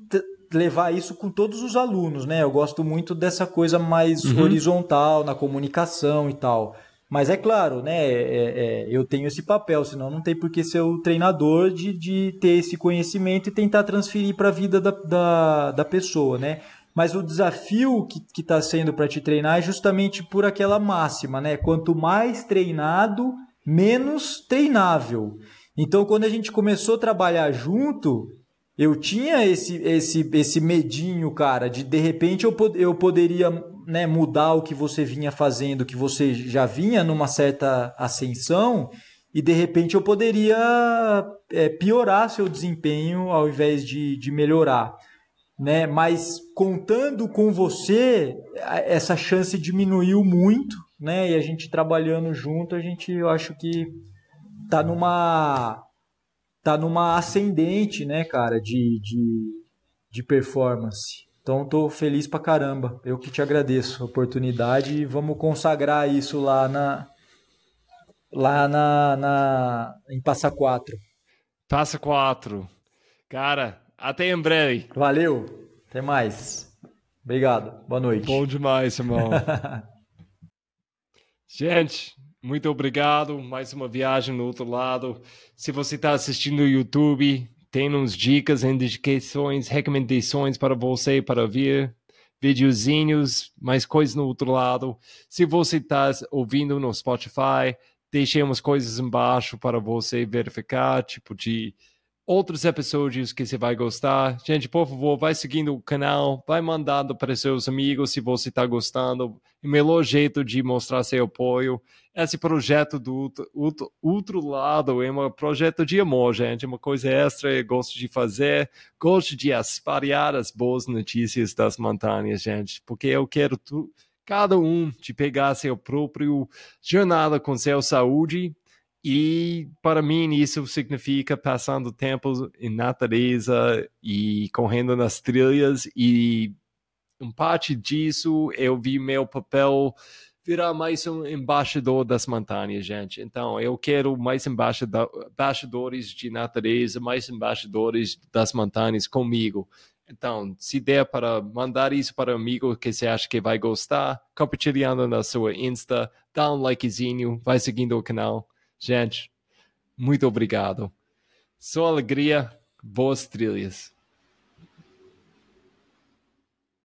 levar isso com todos os alunos, né? Eu gosto muito dessa coisa mais uhum. horizontal na comunicação e tal. Mas é claro, né? É, é, eu tenho esse papel, senão não tem por que ser o treinador de, de ter esse conhecimento e tentar transferir para a vida da, da, da, pessoa, né? Mas o desafio que está sendo para te treinar é justamente por aquela máxima, né? Quanto mais treinado, menos treinável. Então, quando a gente começou a trabalhar junto, eu tinha esse, esse, esse medinho, cara, de de repente eu, eu poderia né, mudar o que você vinha fazendo, que você já vinha numa certa ascensão, e de repente eu poderia é, piorar seu desempenho ao invés de, de melhorar. Né? Mas contando com você, essa chance diminuiu muito, né? E a gente trabalhando junto, a gente eu acho que tá numa tá numa ascendente, né, cara, de, de, de performance. Então tô feliz pra caramba. Eu que te agradeço a oportunidade e vamos consagrar isso lá na lá na, na em Passa Quatro. Passa Quatro. Cara, até em breve. Valeu. Até mais. Obrigado. Boa noite. Bom demais, irmão. *laughs* Gente, muito obrigado. Mais uma viagem no outro lado. Se você está assistindo no YouTube, tem uns dicas, indicações, recomendações para você para ver videozinhos, mais coisas no outro lado. Se você está ouvindo no Spotify, deixei umas coisas embaixo para você verificar, tipo de outros episódios que você vai gostar. Gente, por favor, vai seguindo o canal, vai mandando para seus amigos se você está gostando. O melhor jeito de mostrar seu apoio. Esse projeto do outro, lado é um projeto de amor, gente. É uma coisa extra, eu gosto de fazer. Gosto de espalhar as boas notícias das montanhas, gente, porque eu quero tu, cada um de pegar seu próprio jornada com sua saúde e para mim isso significa passando tempo em natureza e correndo nas trilhas e em parte disso eu vi meu papel virar mais um embaixador das montanhas, gente. Então eu quero mais embaixadores de natureza, mais embaixadores das montanhas comigo. Então, se der para mandar isso para um amigo que você acha que vai gostar, compartilhando na sua Insta, dá um likezinho, vai seguindo o canal. Gente, muito obrigado. Só alegria, boas trilhas.